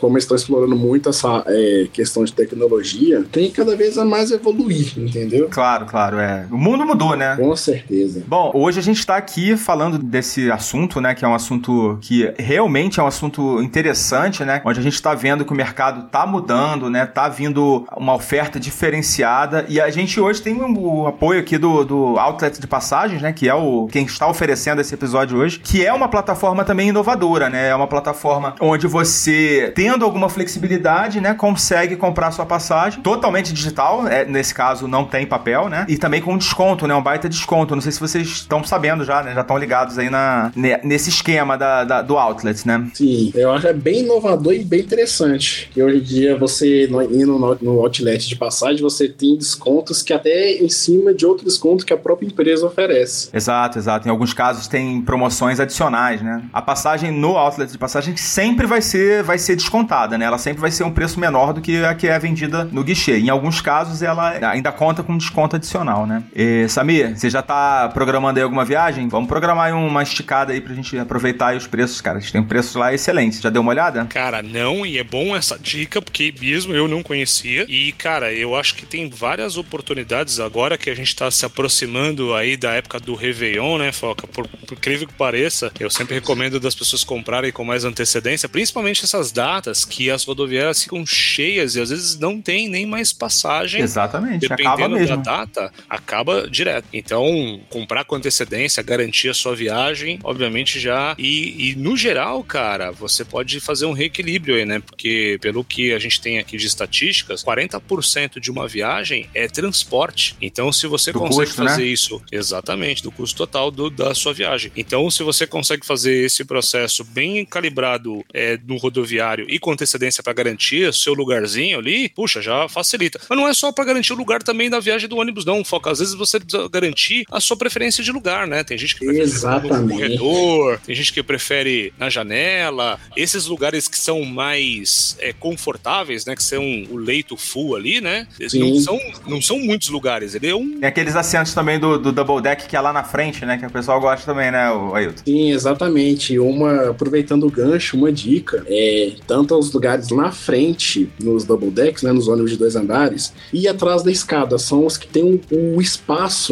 como estão explorando muito essa é, questão de tecnologia, tem cada vez a mais evoluir, entendeu? Claro, claro, é. O mundo mudou, né? Com certeza. Bom, hoje a gente está aqui falando desse assunto, né? Que é um assunto que realmente é um assunto interessante, né? Onde a gente está vendo que o mercado tá mudando, né? Tá vindo uma oferta diferenciada e a gente hoje tem o apoio aqui do, do Outlet de Passagens, né? Que é o quem está oferecendo esse episódio hoje, que é uma plataforma também inovadora, né? É uma plataforma onde você, tendo alguma flexibilidade, né? Consegue comprar sua passagem totalmente digital, é, nesse caso não tem papel, né? E também com desconto, né? Um baita desconto. Não sei se vocês estão sabendo já, né? Já estão ligados aí na, nesse esquema da, da, do Outlet, né? Sim, eu acho que é bem inovador e bem interessante. Que hoje em dia você, indo no, no Outlet de passagem, você tem descontos que até em cima de outro desconto que a própria empresa oferece. Exato, exato. Em alguns casos tem promoções adicionais, né? A passagem no Outlet de passagem sempre vai ser, vai ser descontada, né? Ela sempre vai ser um preço menor do que a que é vendida no guichê. Em alguns casos ela ainda conta com desconto adicional, né? E, Samir, você já tá programando aí alguma viagem? Vamos programar aí uma esticada aí pra gente aproveitar os preços, cara. A gente tem preços lá excelentes. Já deu uma olhada? Cara, não, e é bom essa dica, porque mesmo eu não conhecia. E, cara, eu acho que tem várias oportunidades agora que a gente tá se aproximando aí da época do Réveillon, né, Foca? Por, por incrível que pareça, eu sempre recomendo das pessoas comprarem com mais antecedência, principalmente essas datas que as rodoviárias ficam cheias e às vezes não tem nem mais passagem. Exatamente, acaba Dependendo mesmo. da data, acaba direto. Então, comprar com antecedência, garantir a sua viagem, obviamente já. E, e no geral, cara, você pode fazer um reequilíbrio aí, né? Porque pelo que a gente tem aqui de estatísticas, 40% de uma viagem é transporte. Então, se você Do consegue custo, né? fazer isso, exatamente, do custo total do- da sua viagem. Então, se você consegue fazer esse processo bem calibrado é, no rodoviário e com antecedência para garantir o seu lugarzinho ali, puxa, já facilita. Mas não é só para garantir o lugar também da viagem do ônibus, não. Foca. Às vezes você precisa garantir a sua preferência de lugar, né? Tem gente que prefere no Exatamente. corredor, tem gente que prefere na janela. Esses lugares que são mais é, confortáveis, né? Que são o leito full ali, né? Eles Sim. Não são, não são muitos lugares. Ele é um Tem aqueles assentos também do, do Double Deck que é lá na frente, né? Que o pessoal gosta também, né, Ailton? Sim, exatamente. Uma, aproveitando o gancho, uma dica é tanto os lugares na frente, nos double decks, né, nos ônibus de dois andares, e atrás da escada, são os que têm um, um espaço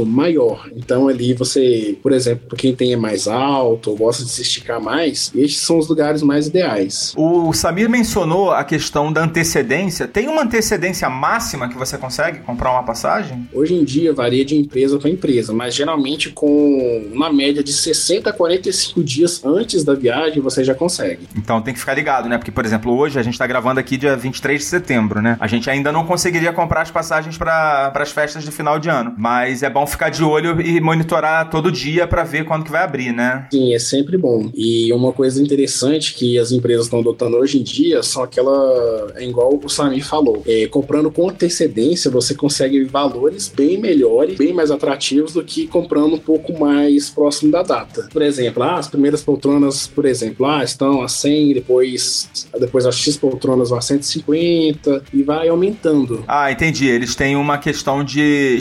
maior. Então ali você, por exemplo, quem tem é mais alto ou gosta de se esticar mais, estes são os lugares mais ideais. O Samir mencionou a questão da antecedência. Tem uma antecedência máxima que você consegue comprar uma passagem? Hoje em dia varia de empresa para empresa, mas geralmente com uma média de 60 a 45 dias antes da viagem você já consegue. Então tem que ficar ligado, né? Porque, por exemplo, hoje a gente tá gravando aqui dia 23 de setembro, né? A gente ainda não conseguiria comprar as passagens para as festas de final de ano. Mas é bom ficar de olho e monitorar todo dia para ver quando que vai abrir, né? Sim, é sempre bom. E uma coisa interessante que as empresas estão adotando hoje em dia são aquela. É igual o Samir falou. É, comprando com antecedência, você consegue valores bem melhores, bem mais atrativos do que comprando um pouco mais próximo da data. Por exemplo, ah, as primeiras poltronas, por exemplo, ah, estão a 100, depois, depois as X poltronas vão a 150 e vai aumentando. Ah, entendi. Eles têm uma questão de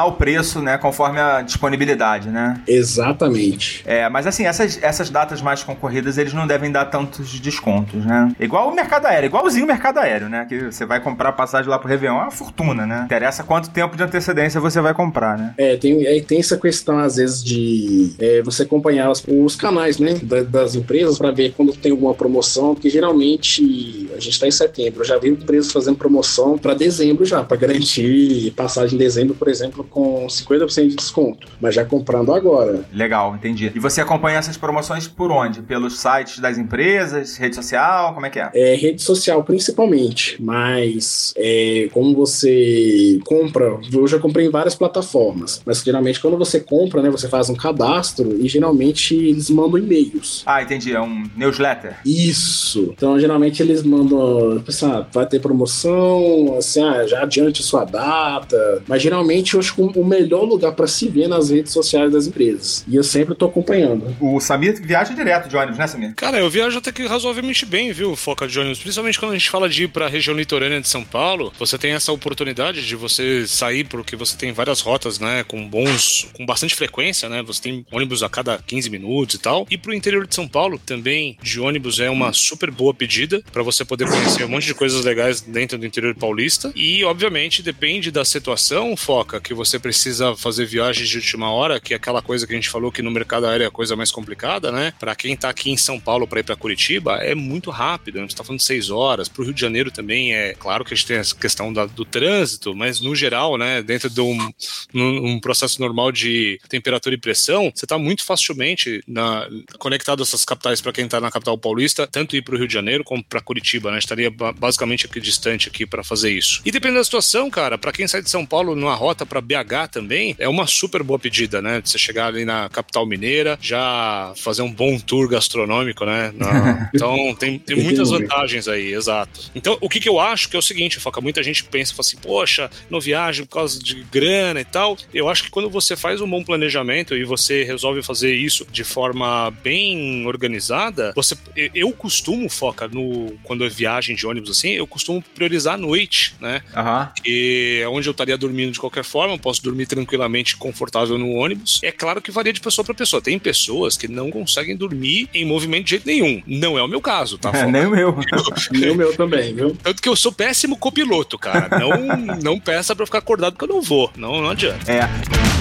escalonar o preço, né? Conforme a disponibilidade, né? Exatamente. É, mas assim, essas, essas datas mais concorridas, eles não devem dar tantos descontos, né? Igual o mercado aéreo, igualzinho o mercado aéreo, né? Que você vai comprar passagem lá pro Réveillon, é uma fortuna, né? Interessa quanto tempo de antecedência você vai comprar, né? É, tem, é, tem essa questão, às vezes, de é, você acompanhar os, os canais, né, da- das empresas para ver quando tem alguma promoção, porque geralmente a gente está em setembro, eu já vi empresas fazendo promoção para dezembro já, para garantir passagem em dezembro, por exemplo, com 50% de desconto, mas já comprando agora. Legal, entendi. E você acompanha essas promoções por onde? Pelos sites das empresas, rede social, como é que é? É, rede social principalmente, mas é, como você compra, eu já comprei em várias plataformas, mas geralmente quando você compra, né, você faz um cadastro e geralmente eles mandam e-mails. Ah, entendi, é um newsletter. Isso. Então, geralmente eles mandam, tipo assim, ah, vai ter promoção, assim, ah, já adiante sua data. Mas geralmente eu acho o melhor lugar para se ver nas redes sociais das empresas. E eu sempre tô acompanhando. O Samir viaja direto de ônibus, né, Samir? Cara, eu viajo até que razoavelmente bem, viu, Foca de ônibus. Principalmente quando a gente fala de ir pra região litorânea de São Paulo, você tem essa oportunidade de você sair, porque você tem várias rotas, né, com bons, com bastante frequência, né, você tem ônibus a cada 15 minutos e tal. E pro interior de São Paulo também, de ônibus é uma super boa pedida pra você poder conhecer um monte de coisas legais dentro do interior paulista. E, obviamente, depende da situação, Foca, que você precisa fazer viagens de última hora, que é aquela coisa que a gente falou que no mercado aéreo é a coisa mais complicada, né? Pra quem tá aqui em São Paulo pra ir pra Curitiba, é muito rápido, né? Você tá falando de seis horas. Pro Rio de Janeiro também é claro que a gente tem essa questão da- do trânsito, mas no geral, né, dentro de um, um processo normal de temperatura e pressão, você tá muito facilmente na, conectado a essas capitais pra quem tá na capital paulista, tanto ir pro Rio de Janeiro como pra Curitiba, né? Estaria ba- basicamente aqui distante aqui pra fazer isso. E dependendo da situação, cara, pra quem sai de São Paulo numa rota pra BH também, é uma super boa pedida, né? De você chegar ali na capital mineira, já fazer um bom tour gastronômico, né? Na- então tem, tem muitas vantagens aí, exato. Então, o que, que eu acho que é o seguinte, Foca, muita gente pensa fala assim, poxa, não viagem por causa de grana e tal. Eu acho que quando você faz um bom planejamento e você resolve fazer isso de forma bem organizada, você eu costumo, Foca, no quando eu viagem de ônibus assim, eu costumo priorizar a noite, né? Aham. Que é onde eu estaria dormindo de qualquer forma, posso dormir tranquilamente, confortável no ônibus. É claro que varia de pessoa para pessoa. Tem pessoas que não conseguem dormir em movimento de jeito nenhum. Não é o meu caso, tá? É, nem o meu. E o meu também, viu? Tanto que eu sou péssimo copiloto, cara. Não, não peça pra eu ficar acordado que eu não vou. Não, não adianta. É.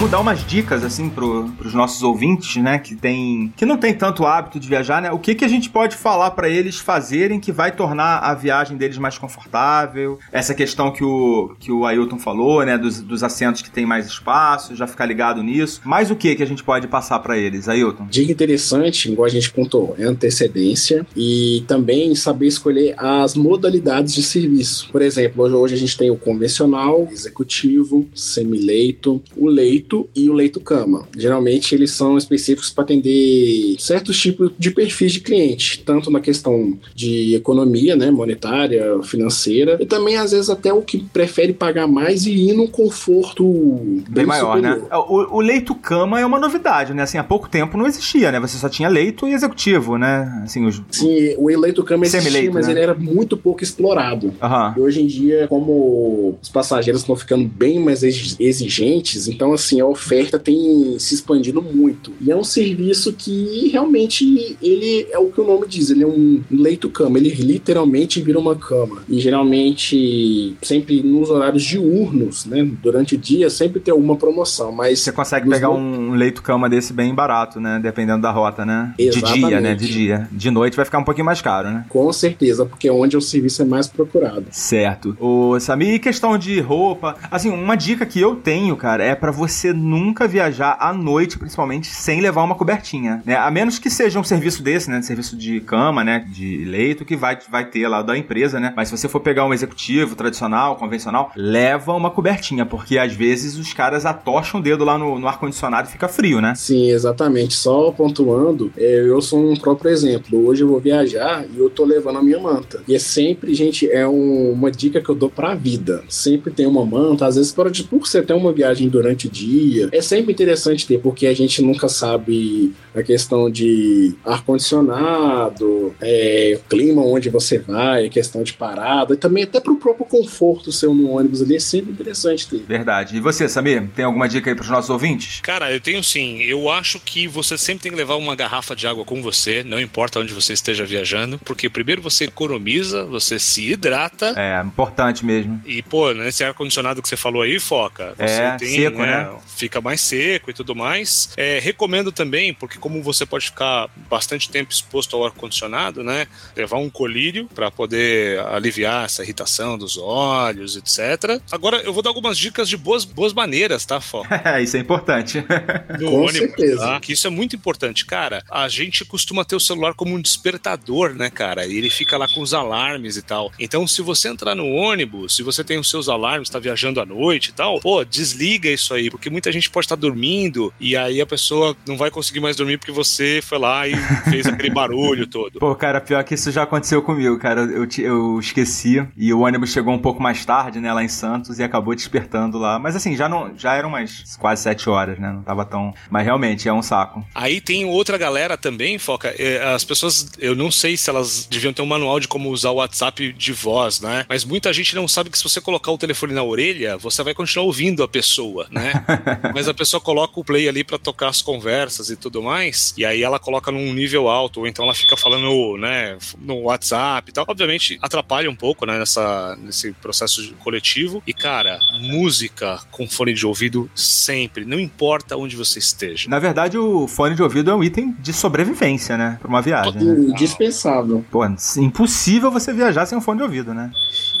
Vamos dar umas dicas assim pro, pros nossos ouvintes, né, que tem que não tem tanto hábito de viajar, né? O que que a gente pode falar para eles fazerem que vai tornar a viagem deles mais confortável? Essa questão que o que o Ailton falou, né, dos, dos assentos que tem mais espaço, já ficar ligado nisso. Mas o que que a gente pode passar para eles, Ailton? Dica interessante, igual a gente contou, é antecedência e também saber escolher as modalidades de serviço. Por exemplo, hoje, hoje a gente tem o convencional, executivo, semileito, o leito e o leito-cama. Geralmente eles são específicos para atender certos tipos de perfis de cliente, tanto na questão de economia, né, monetária, financeira, e também às vezes até o que prefere pagar mais e ir num conforto bem, Bem maior, né? superior. O, o leito-cama é uma novidade, né? Assim, há pouco tempo não existia, né? Você só tinha leito e executivo, né? Assim, os... Sim, o eleito cama existia, mas né? ele era muito pouco explorado. Aham. E hoje em dia, como os passageiros estão ficando bem mais exi- exigentes, então assim, a oferta tem se expandido muito. E é um serviço que realmente ele é o que o nome diz, ele é um leito-cama, ele literalmente vira uma cama. E geralmente, sempre nos horários diurnos, né, durante o dia, sempre tem alguma promoção, mas Você consegue pegar no- um leito-cama desse bem barato, né? Dependendo da rota, né? De dia, Exatamente. né? De dia. De noite vai ficar um pouquinho mais caro, né? com certeza, porque é onde o serviço é mais procurado. Certo. Ô, Samir, e questão de roupa? Assim, uma dica que eu tenho, cara, é pra você nunca viajar à noite, principalmente, sem levar uma cobertinha, né? A menos que seja um serviço desse, né? Serviço de cama, né? De leito, que vai, vai ter lá da empresa, né? Mas se você for pegar um executivo, tradicional, convencional, leva uma cobertinha, porque às vezes os caras atocham o dedo lá no, no ar-condicionado e fica frio, né? Sim, exatamente. Só pontuando, é, eu sou um próprio exemplo. Hoje eu vou viajar e eu tô levando a minha manta. E é sempre, gente, é um- uma dica que eu dou pra vida. Sempre tem uma manta, às vezes por, por você ter uma viagem durante o dia, é sempre interessante ter, porque a gente nunca sabe a questão de ar-condicionado, é, clima onde você vai, a questão de parada, e também até pro próprio conforto seu no ônibus ali, é sempre interessante ter. Verdade. E você, Samir, tem alguma dica aí pros nossos ouvintes? Cara, eu tenho sim. Eu acho que você sempre tem que levar uma garrafa de água com você, não importa onde você esteja viajando, porque primeiro você economiza, você se hidrata. É, importante mesmo. E, pô, nesse ar-condicionado que você falou aí, Foca, você É, seco, né? Fica mais seco e tudo mais. É, recomendo também, porque como você pode ficar bastante tempo exposto ao ar-condicionado, né? Levar um colírio para poder aliviar essa irritação dos olhos, etc. Agora, eu vou dar algumas dicas de boas, boas maneiras, tá? É, isso é importante. no Com ônibus, certeza. tá? Que isso é muito importante, cara. A gente costuma ter o celular como um despertador, né, cara? E ele fica lá com os alarmes e tal. Então, se você entrar no ônibus, se você tem os seus alarmes, tá viajando à noite e tal, pô, desliga isso aí, porque muita gente pode estar dormindo e aí a pessoa não vai conseguir mais dormir porque você foi lá e fez aquele barulho todo. Pô, cara, pior que isso já aconteceu comigo, cara. Eu, eu esqueci e o ônibus chegou um pouco mais tarde, né, lá em Santos e acabou despertando lá. Mas assim, já não, já eram umas quase sete horas, né? Não tava tão. Mas realmente é um saco. Aí tem outra galera também, Foca. é, As pessoas, eu não sei se elas deviam ter um manual de como usar o WhatsApp de voz, né? Mas muita gente não sabe que se você colocar o telefone na orelha, você vai continuar ouvindo a pessoa, né? Mas a pessoa coloca o play ali pra tocar as conversas e tudo mais, e aí ela coloca num nível alto, ou então ela fica falando, né, no WhatsApp e tal. Obviamente atrapalha um pouco, né, nessa, nesse processo de- coletivo. E cara, música com fone de ouvido sempre, não importa onde você esteja. Na verdade, o fone de ouvido é um item de sobrevivência, né? Pra uma viagem. Né? Indispensável. Pô, impossível você viajar sem um fone de ouvido, né?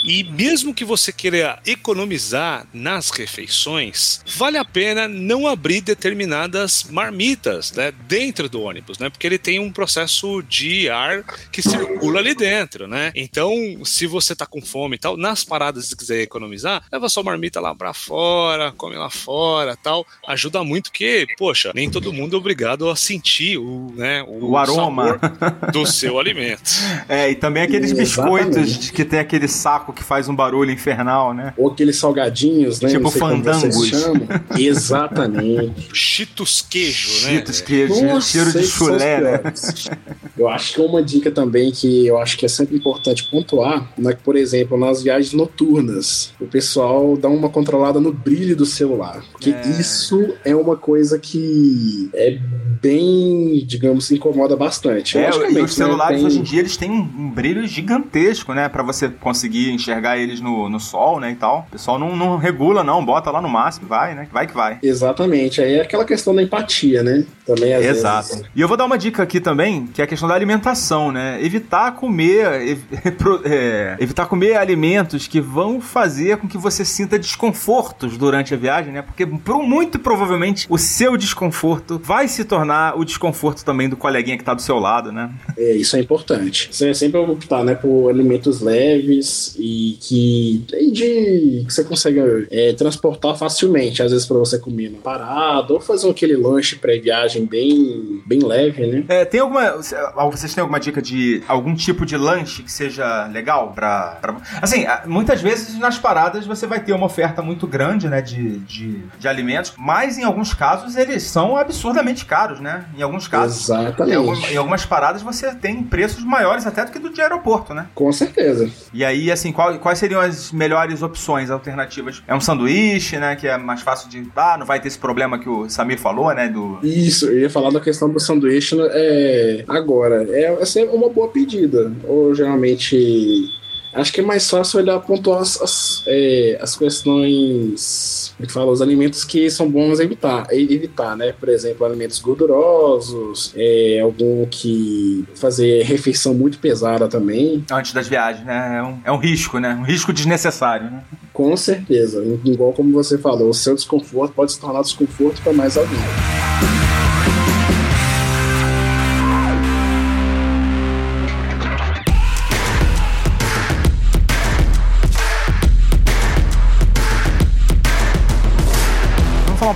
E mesmo que você queira economizar nas refeições, vale a pena não abrir determinadas marmitas né, dentro do ônibus, né? Porque ele tem um processo de ar que circula ali dentro, né? Então, se você tá com fome e tal, nas paradas, se quiser economizar, leva sua marmita lá para fora, come lá fora tal. Ajuda muito que, poxa, nem todo mundo é obrigado a sentir o, né, o, o aroma do seu alimento. É, e também aqueles biscoitos que tem aquele saco que faz um barulho infernal, né? Ou aqueles salgadinhos, né? Tipo fandangos. Exatamente. Cheetos queijo, né? Cheetos queijo, Nossa, cheiro de chulé, né? Eu acho que é uma dica também que eu acho que é sempre importante pontuar, né, que, por exemplo, nas viagens noturnas, o pessoal dá uma controlada no brilho do celular. Porque é. isso é uma coisa que é bem, digamos, incomoda bastante. É, e os celulares né, tem... hoje em dia eles têm um, um brilho gigantesco, né? para você conseguir enxergar eles no, no sol, né? E tal. O pessoal não, não regula, não, bota lá no máximo, vai, né? Vai que vai. Exatamente. Aí é aquela questão da empatia, né? Também às Exato. Vezes... E eu vou dar uma dica aqui também, que é a questão da alimentação, né? Evitar comer. Ev é, evitar comer alimentos que vão fazer com que você sinta desconfortos durante a viagem, né? Porque muito provavelmente o seu desconforto vai se tornar o desconforto também do coleguinha que tá do seu lado, né? É, isso é importante. Você é sempre optar, né, por alimentos leves e que, e de, que você consegue é, transportar facilmente, às vezes para você comer na parada ou fazer aquele lanche pré-viagem bem, bem leve, né? É, tem alguma. Vocês têm alguma dica de algum tipo de lanche que seja legal para Assim, muitas vezes nas paradas você vai ter uma oferta muito grande, né, de, de, de alimentos, mas em alguns casos eles são absurdamente caros, né? Em alguns casos. Exatamente. Em, algumas, em algumas paradas você tem preços maiores até do que do de aeroporto, né? Com certeza. E aí, assim, qual, quais seriam as melhores opções, alternativas? É um sanduíche, né? Que é mais fácil de. Ah, não vai ter esse problema que o Samir falou, né? Do... Isso, eu ia falar da questão do sanduíche é, agora. É, é uma boa pedida. Ou geralmente Acho que é mais fácil olhar pontuar as, as, é, as questões, como é que fala, os alimentos que são bons evitar, evitar, né? Por exemplo, alimentos gordurosos, é, algum que fazer refeição muito pesada também. Antes das viagens, né? É um, é um risco, né? Um risco desnecessário, né? Com certeza. Igual como você falou, o seu desconforto pode se tornar desconforto para mais alguém.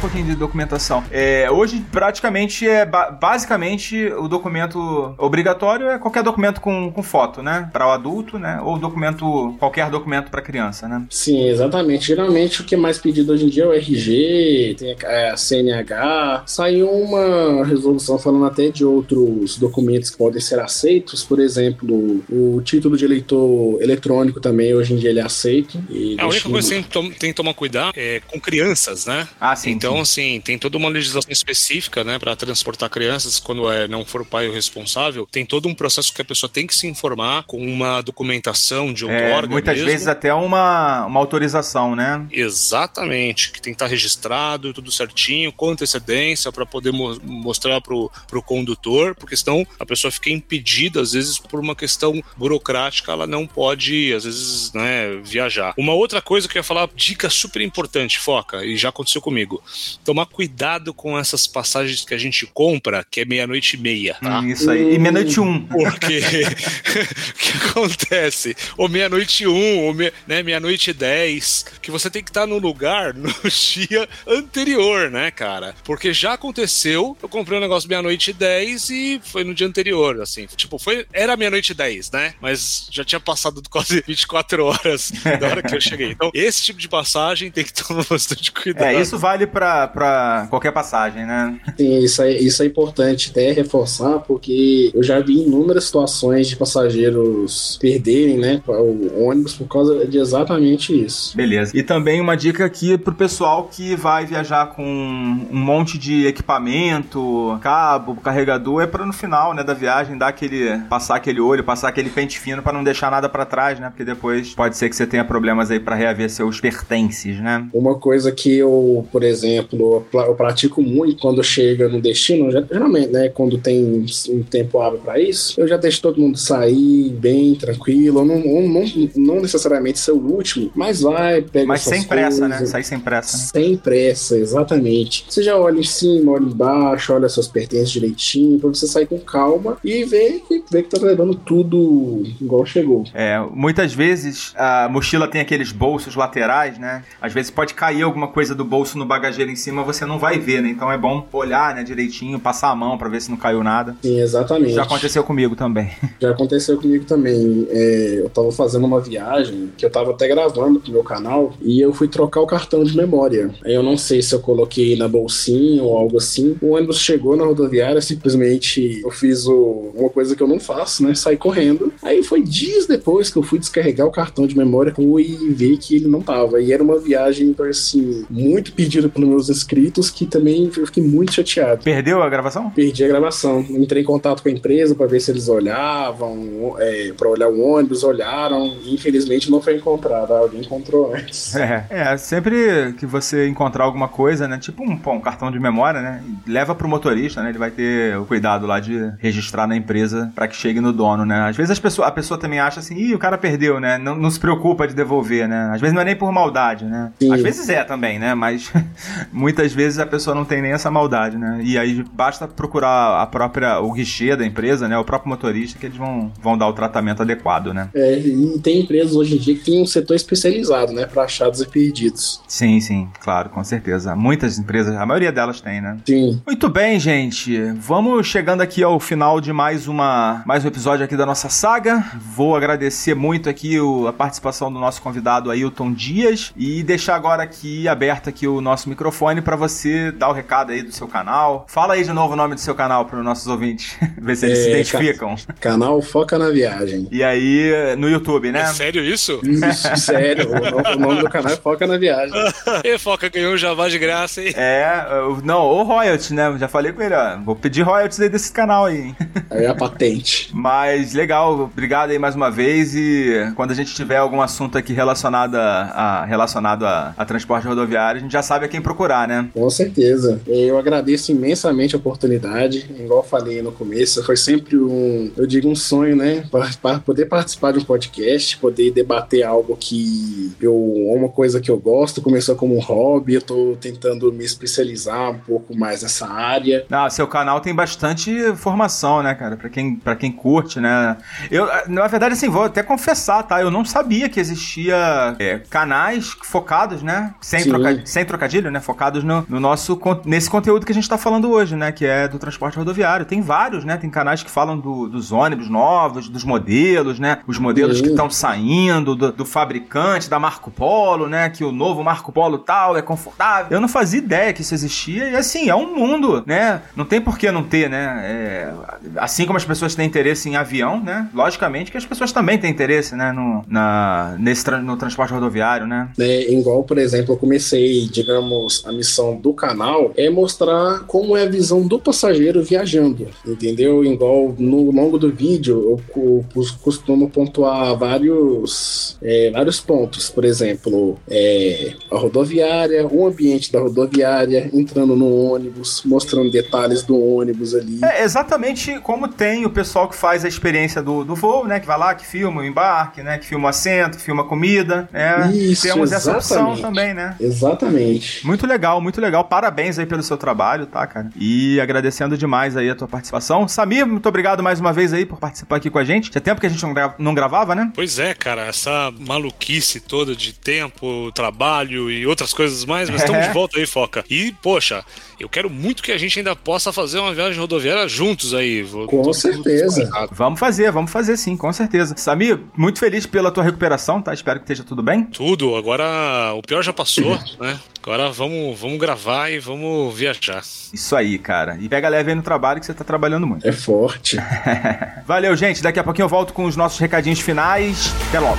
Falar de documentação. É, hoje, praticamente, é basicamente o documento obrigatório é qualquer documento com, com foto, né? Para o adulto, né? Ou documento, qualquer documento para criança, né? Sim, exatamente. Geralmente o que é mais pedido hoje em dia é o RG, tem a CNH. Saiu uma resolução falando até de outros documentos que podem ser aceitos, por exemplo, o título de eleitor eletrônico também hoje em dia ele é aceito. É, a única coisa que tem, tem que tomar cuidado é com crianças, né? Ah, sim. Então, assim, tem toda uma legislação específica, né, para transportar crianças quando é, não for o pai o responsável. Tem todo um processo que a pessoa tem que se informar com uma documentação de outorga. É, muitas mesmo. vezes até uma, uma autorização, né? Exatamente, que tem que estar registrado, tudo certinho, com antecedência, para poder mo mostrar pro, pro condutor, porque senão a pessoa fica impedida, às vezes, por uma questão burocrática, ela não pode, às vezes, né, viajar. Uma outra coisa que eu ia falar, dica super importante, foca, e já aconteceu comigo tomar cuidado com essas passagens que a gente compra, que é meia-noite e meia, tá? Hum, isso aí. E meia-noite um. Porque o que acontece? Ou meia-noite um, ou me, né, meia-noite dez, que você tem que estar no lugar no dia anterior, né, cara? Porque já aconteceu, eu comprei um negócio meia-noite dez e foi no dia anterior, assim. Tipo, foi, era meia-noite dez, né? Mas já tinha passado quase 24 horas da hora que eu cheguei. Então, esse tipo de passagem tem que tomar bastante cuidado. É, isso vale pra para qualquer passagem, né? Sim, isso é, isso é importante até reforçar, porque eu já vi inúmeras situações de passageiros perderem, né, o ônibus por causa de exatamente isso. Beleza. E também uma dica aqui pro pessoal que vai viajar com um monte de equipamento, cabo, carregador, é para no final, né, da viagem dar aquele passar aquele olho, passar aquele pente fino para não deixar nada para trás, né? Porque depois pode ser que você tenha problemas aí para reaver seus pertences, né? Uma coisa que eu, por exemplo, exemplo, eu pratico muito quando chega no destino, geralmente, né, quando tem um tempo hábil para isso, eu já deixo todo mundo sair bem, tranquilo, não, não, não necessariamente ser o último, mas vai, pega Mas sem pressa, coisas, né? Sair sem pressa. Né? Sem pressa, exatamente. Você já olha em cima, olha embaixo, olha seus pertences direitinho, pra você sair com calma e ver que, ver que tá levando tudo igual chegou. É, muitas vezes a mochila tem aqueles bolsos laterais, né? Às vezes pode cair alguma coisa do bolso no bagageiro em cima, você não vai ver, né? Então é bom olhar, né, direitinho, passar a mão para ver se não caiu nada. Sim, exatamente. Já aconteceu comigo também. Já aconteceu comigo também. É, eu tava fazendo uma viagem que eu tava até gravando pro meu canal e eu fui trocar o cartão de memória. Eu não sei se eu coloquei na bolsinha ou algo assim. O ônibus chegou na rodoviária, simplesmente eu fiz o, uma coisa que eu não faço, né? Saí correndo. Aí foi dias depois que eu fui descarregar o cartão de memória e ver que ele não tava. E era uma viagem, assim, muito pedida pelos meus inscritos que também eu fiquei muito chateado. Perdeu a gravação? Perdi a gravação. Entrei em contato com a empresa para ver se eles olhavam, é, para olhar o ônibus, olharam. E infelizmente não foi encontrado. Alguém encontrou antes. É, é, sempre que você encontrar alguma coisa, né? Tipo um, pô, um cartão de memória, né? Leva pro motorista, né? Ele vai ter o cuidado lá de registrar na empresa para que chegue no dono, né? Às vezes as pessoas, a pessoa também acha assim, ih, o cara perdeu, né? Não, não se preocupa de devolver, né? Às vezes não é nem por maldade, né? Sim. Às vezes é também, né? Mas muitas vezes a pessoa não tem nem essa maldade, né? E aí basta procurar a própria, o guichê da empresa, né? O próprio motorista que eles vão, vão dar o tratamento adequado, né? É, e tem empresas hoje em dia que tem um setor especializado, né? Para achados e perdidos. Sim, sim, claro, com certeza. Muitas empresas, a maioria delas tem, né? Sim. Muito bem, gente. Vamos chegando aqui ao final de mais uma mais um episódio aqui da nossa saga. Vou agradecer muito aqui o, a participação do nosso convidado Ailton Dias e deixar agora aqui aberto aqui o nosso microfone para você dar o recado aí do seu canal. Fala aí de novo o nome do seu canal para os nossos ouvintes, ver se eles é, se identificam. Canal Foca na Viagem. E aí no YouTube, né? É sério isso? Isso, sério. O, nome do canal é Foca na Viagem. e Foca ganhou um jabá de graça, hein? É, não, ou royalties, né? Já falei com ele, ó. Vou pedir royalties aí desse canal aí, hein? Aí é a patente. Mas legal, obrigado aí mais uma vez e quando a gente tiver algum assunto aqui relacionado a, a relacionado a, a, transporte rodoviário, a gente já sabe a quem procurar, né? Com certeza. Eu agradeço imensamente a oportunidade. Igual eu falei no começo, foi sempre um, eu digo um sonho, né? Para poder participar de um podcast, poder debater algo que eu, uma coisa que eu gosto, começou como um hobby, eu tô tentando me especializar um pouco mais nessa área. Ah, seu canal tem bastante formação, né, cara? Para quem, pra quem curte, né? Eu, na verdade, assim, vou até confessar, tá? Eu não sabia que existia é, canais focados, né? Sem, troca, sem trocadilho, né? Focados no, no, nosso, nesse conteúdo que a gente tá falando hoje, né? Que é do transporte rodoviário. Tem vários, né? Tem canais que falam do, dos ônibus novos, dos modelos, né? Os modelos Sim. que estão saindo, do, do, fabricante, da Marco Polo, né? Que o novo Marco Polo tal é confortável. Eu não fazia ideia que isso existia e, assim, é um mundo, né? Não tem por que não ter, né? É, assim como as pessoas têm interesse em avião, né? Logicamente que as pessoas também têm interesse, né? No, na, nesse, no transporte rodoviário, né? É, igual, por exemplo, eu comecei, digamos, a missão do canal é mostrar como é a visão do passageiro viajando, entendeu? Igual no longo do vídeo eu, eu costumo pontuar vários, é, vários pontos, por exemplo, é, a rodoviária, o ambiente da rodoviária, entrando no ônibus, mostrando detalhes do ônibus ali. É exatamente como tem o pessoal que faz a experiência do, do voo, né? Que vai lá, que filma o embarque, né? Que filma o assento, que filma a comida. Né? Isso, Temos exatamente. essa opção também, né? Exatamente. Muito legal, muito legal. Parabéns aí pelo seu trabalho, tá, cara? E agradecendo demais aí a tua participação. Samir, muito obrigado mais uma vez aí por participar aqui com a gente. Tinha tempo que a gente não gravava, né? Pois é, cara. Essa maluquice toda de tempo, trabalho e outras coisas mais, mas estamos de volta aí, Foca. E, poxa, eu quero muito que a gente ainda possa fazer uma viagem rodoviária juntos aí. Vou, com certeza. Vamos fazer, vamos fazer sim, com certeza. Samir, muito feliz pela tua recuperação, tá? Espero que esteja tudo bem. Tudo, agora o pior já passou, né? Agora vamos, vamos gravar e vamos viajar. Isso aí, cara. E pega leve aí no trabalho que você tá trabalhando muito. É forte. Valeu, gente. Daqui a pouquinho eu volto com os nossos recadinhos finais. Até logo.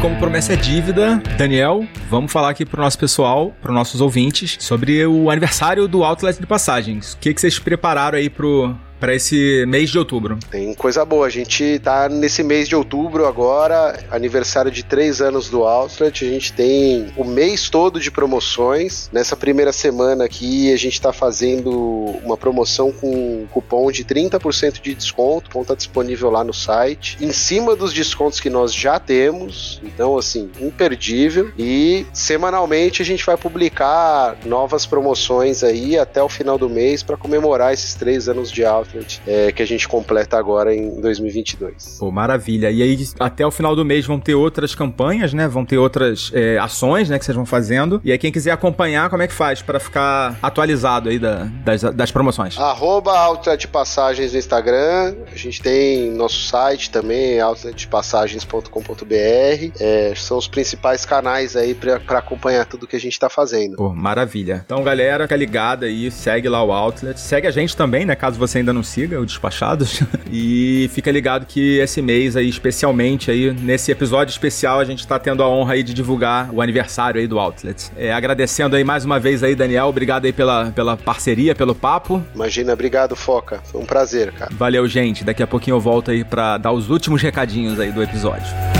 Como promessa é dívida. Daniel, vamos falar aqui pro nosso pessoal, pros nossos ouvintes, sobre o aniversário do Outlet de Passagens. O que, que vocês prepararam aí pro, para esse mês de outubro? Tem coisa boa. A gente tá nesse mês de outubro agora, aniversário de três anos do Outlet. A gente tem o mês todo de promoções. Nessa primeira semana aqui, a gente tá fazendo uma promoção com cupom de 30% de desconto. Cupom tá disponível lá no site. Em cima dos descontos que nós já temos. Então, assim, imperdível. E semanalmente a gente vai publicar novas promoções aí até o final do mês para comemorar esses três anos de Outlet é, que a gente completa agora em 2022. Pô, maravilha. E aí, até o final do mês vão ter outras campanhas, né? Vão ter outras é, ações, né? Que vocês vão fazendo. E aí, quem quiser acompanhar, como é que faz para ficar atualizado aí da, das, das promoções? Arroba Outlet Passagens no Instagram. A gente tem nosso site também, outletpassagens.com.br. É, são os principais canais aí para acompanhar tudo que a gente tá fazendo. Pô, maravilha. Então, galera, fica ligada aí, segue lá o Outlet. Segue a gente também, né? Caso você ainda não siga o Despachados. e fica ligado que esse mês aí, especialmente aí, nesse episódio especial, a gente tá tendo a honra aí de divulgar o aniversário aí do Outlet. É, agradecendo aí mais uma vez aí, Daniel, obrigado aí pela, pela parceria, pelo papo. Imagina, obrigado, Foca. Foi um prazer, cara. Valeu, gente. Daqui a pouquinho eu volto aí para dar os últimos recadinhos aí do episódio.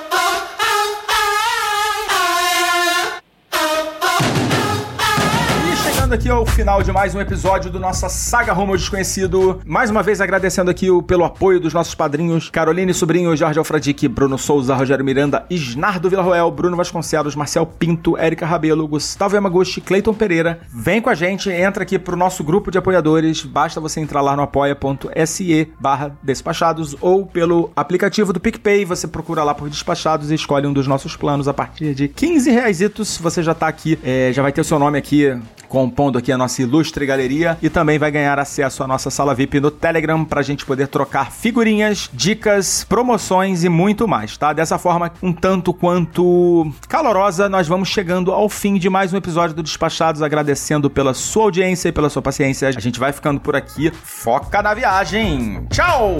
Chegando aqui ao final de mais um episódio do nossa saga Rumo ao Desconhecido. Mais uma vez agradecendo aqui o, pelo apoio dos nossos padrinhos Caroline Sobrinho, Jorge Alfradique, Bruno Souza, Rogério Miranda, Isnardo Villarroel, Bruno Vasconcelos, Marcel Pinto, Érica Rabelo, Gustavo Yamaguchi, Cleiton Pereira. Vem com a gente, entra aqui pro nosso grupo de apoiadores. Basta você entrar lá no apoia.se barra despachados ou pelo aplicativo do PicPay. Você procura lá por despachados e escolhe um dos nossos planos a partir de 15 reais. Você já tá aqui, é, já vai ter o seu nome aqui compondo aqui a nossa ilustre galeria e também vai ganhar acesso à nossa sala VIP no Telegram para a gente poder trocar figurinhas, dicas, promoções e muito mais, tá? Dessa forma, um tanto quanto calorosa, nós vamos chegando ao fim de mais um episódio do Despachados, agradecendo pela sua audiência e pela sua paciência. A gente vai ficando por aqui. Foca na viagem! Tchau!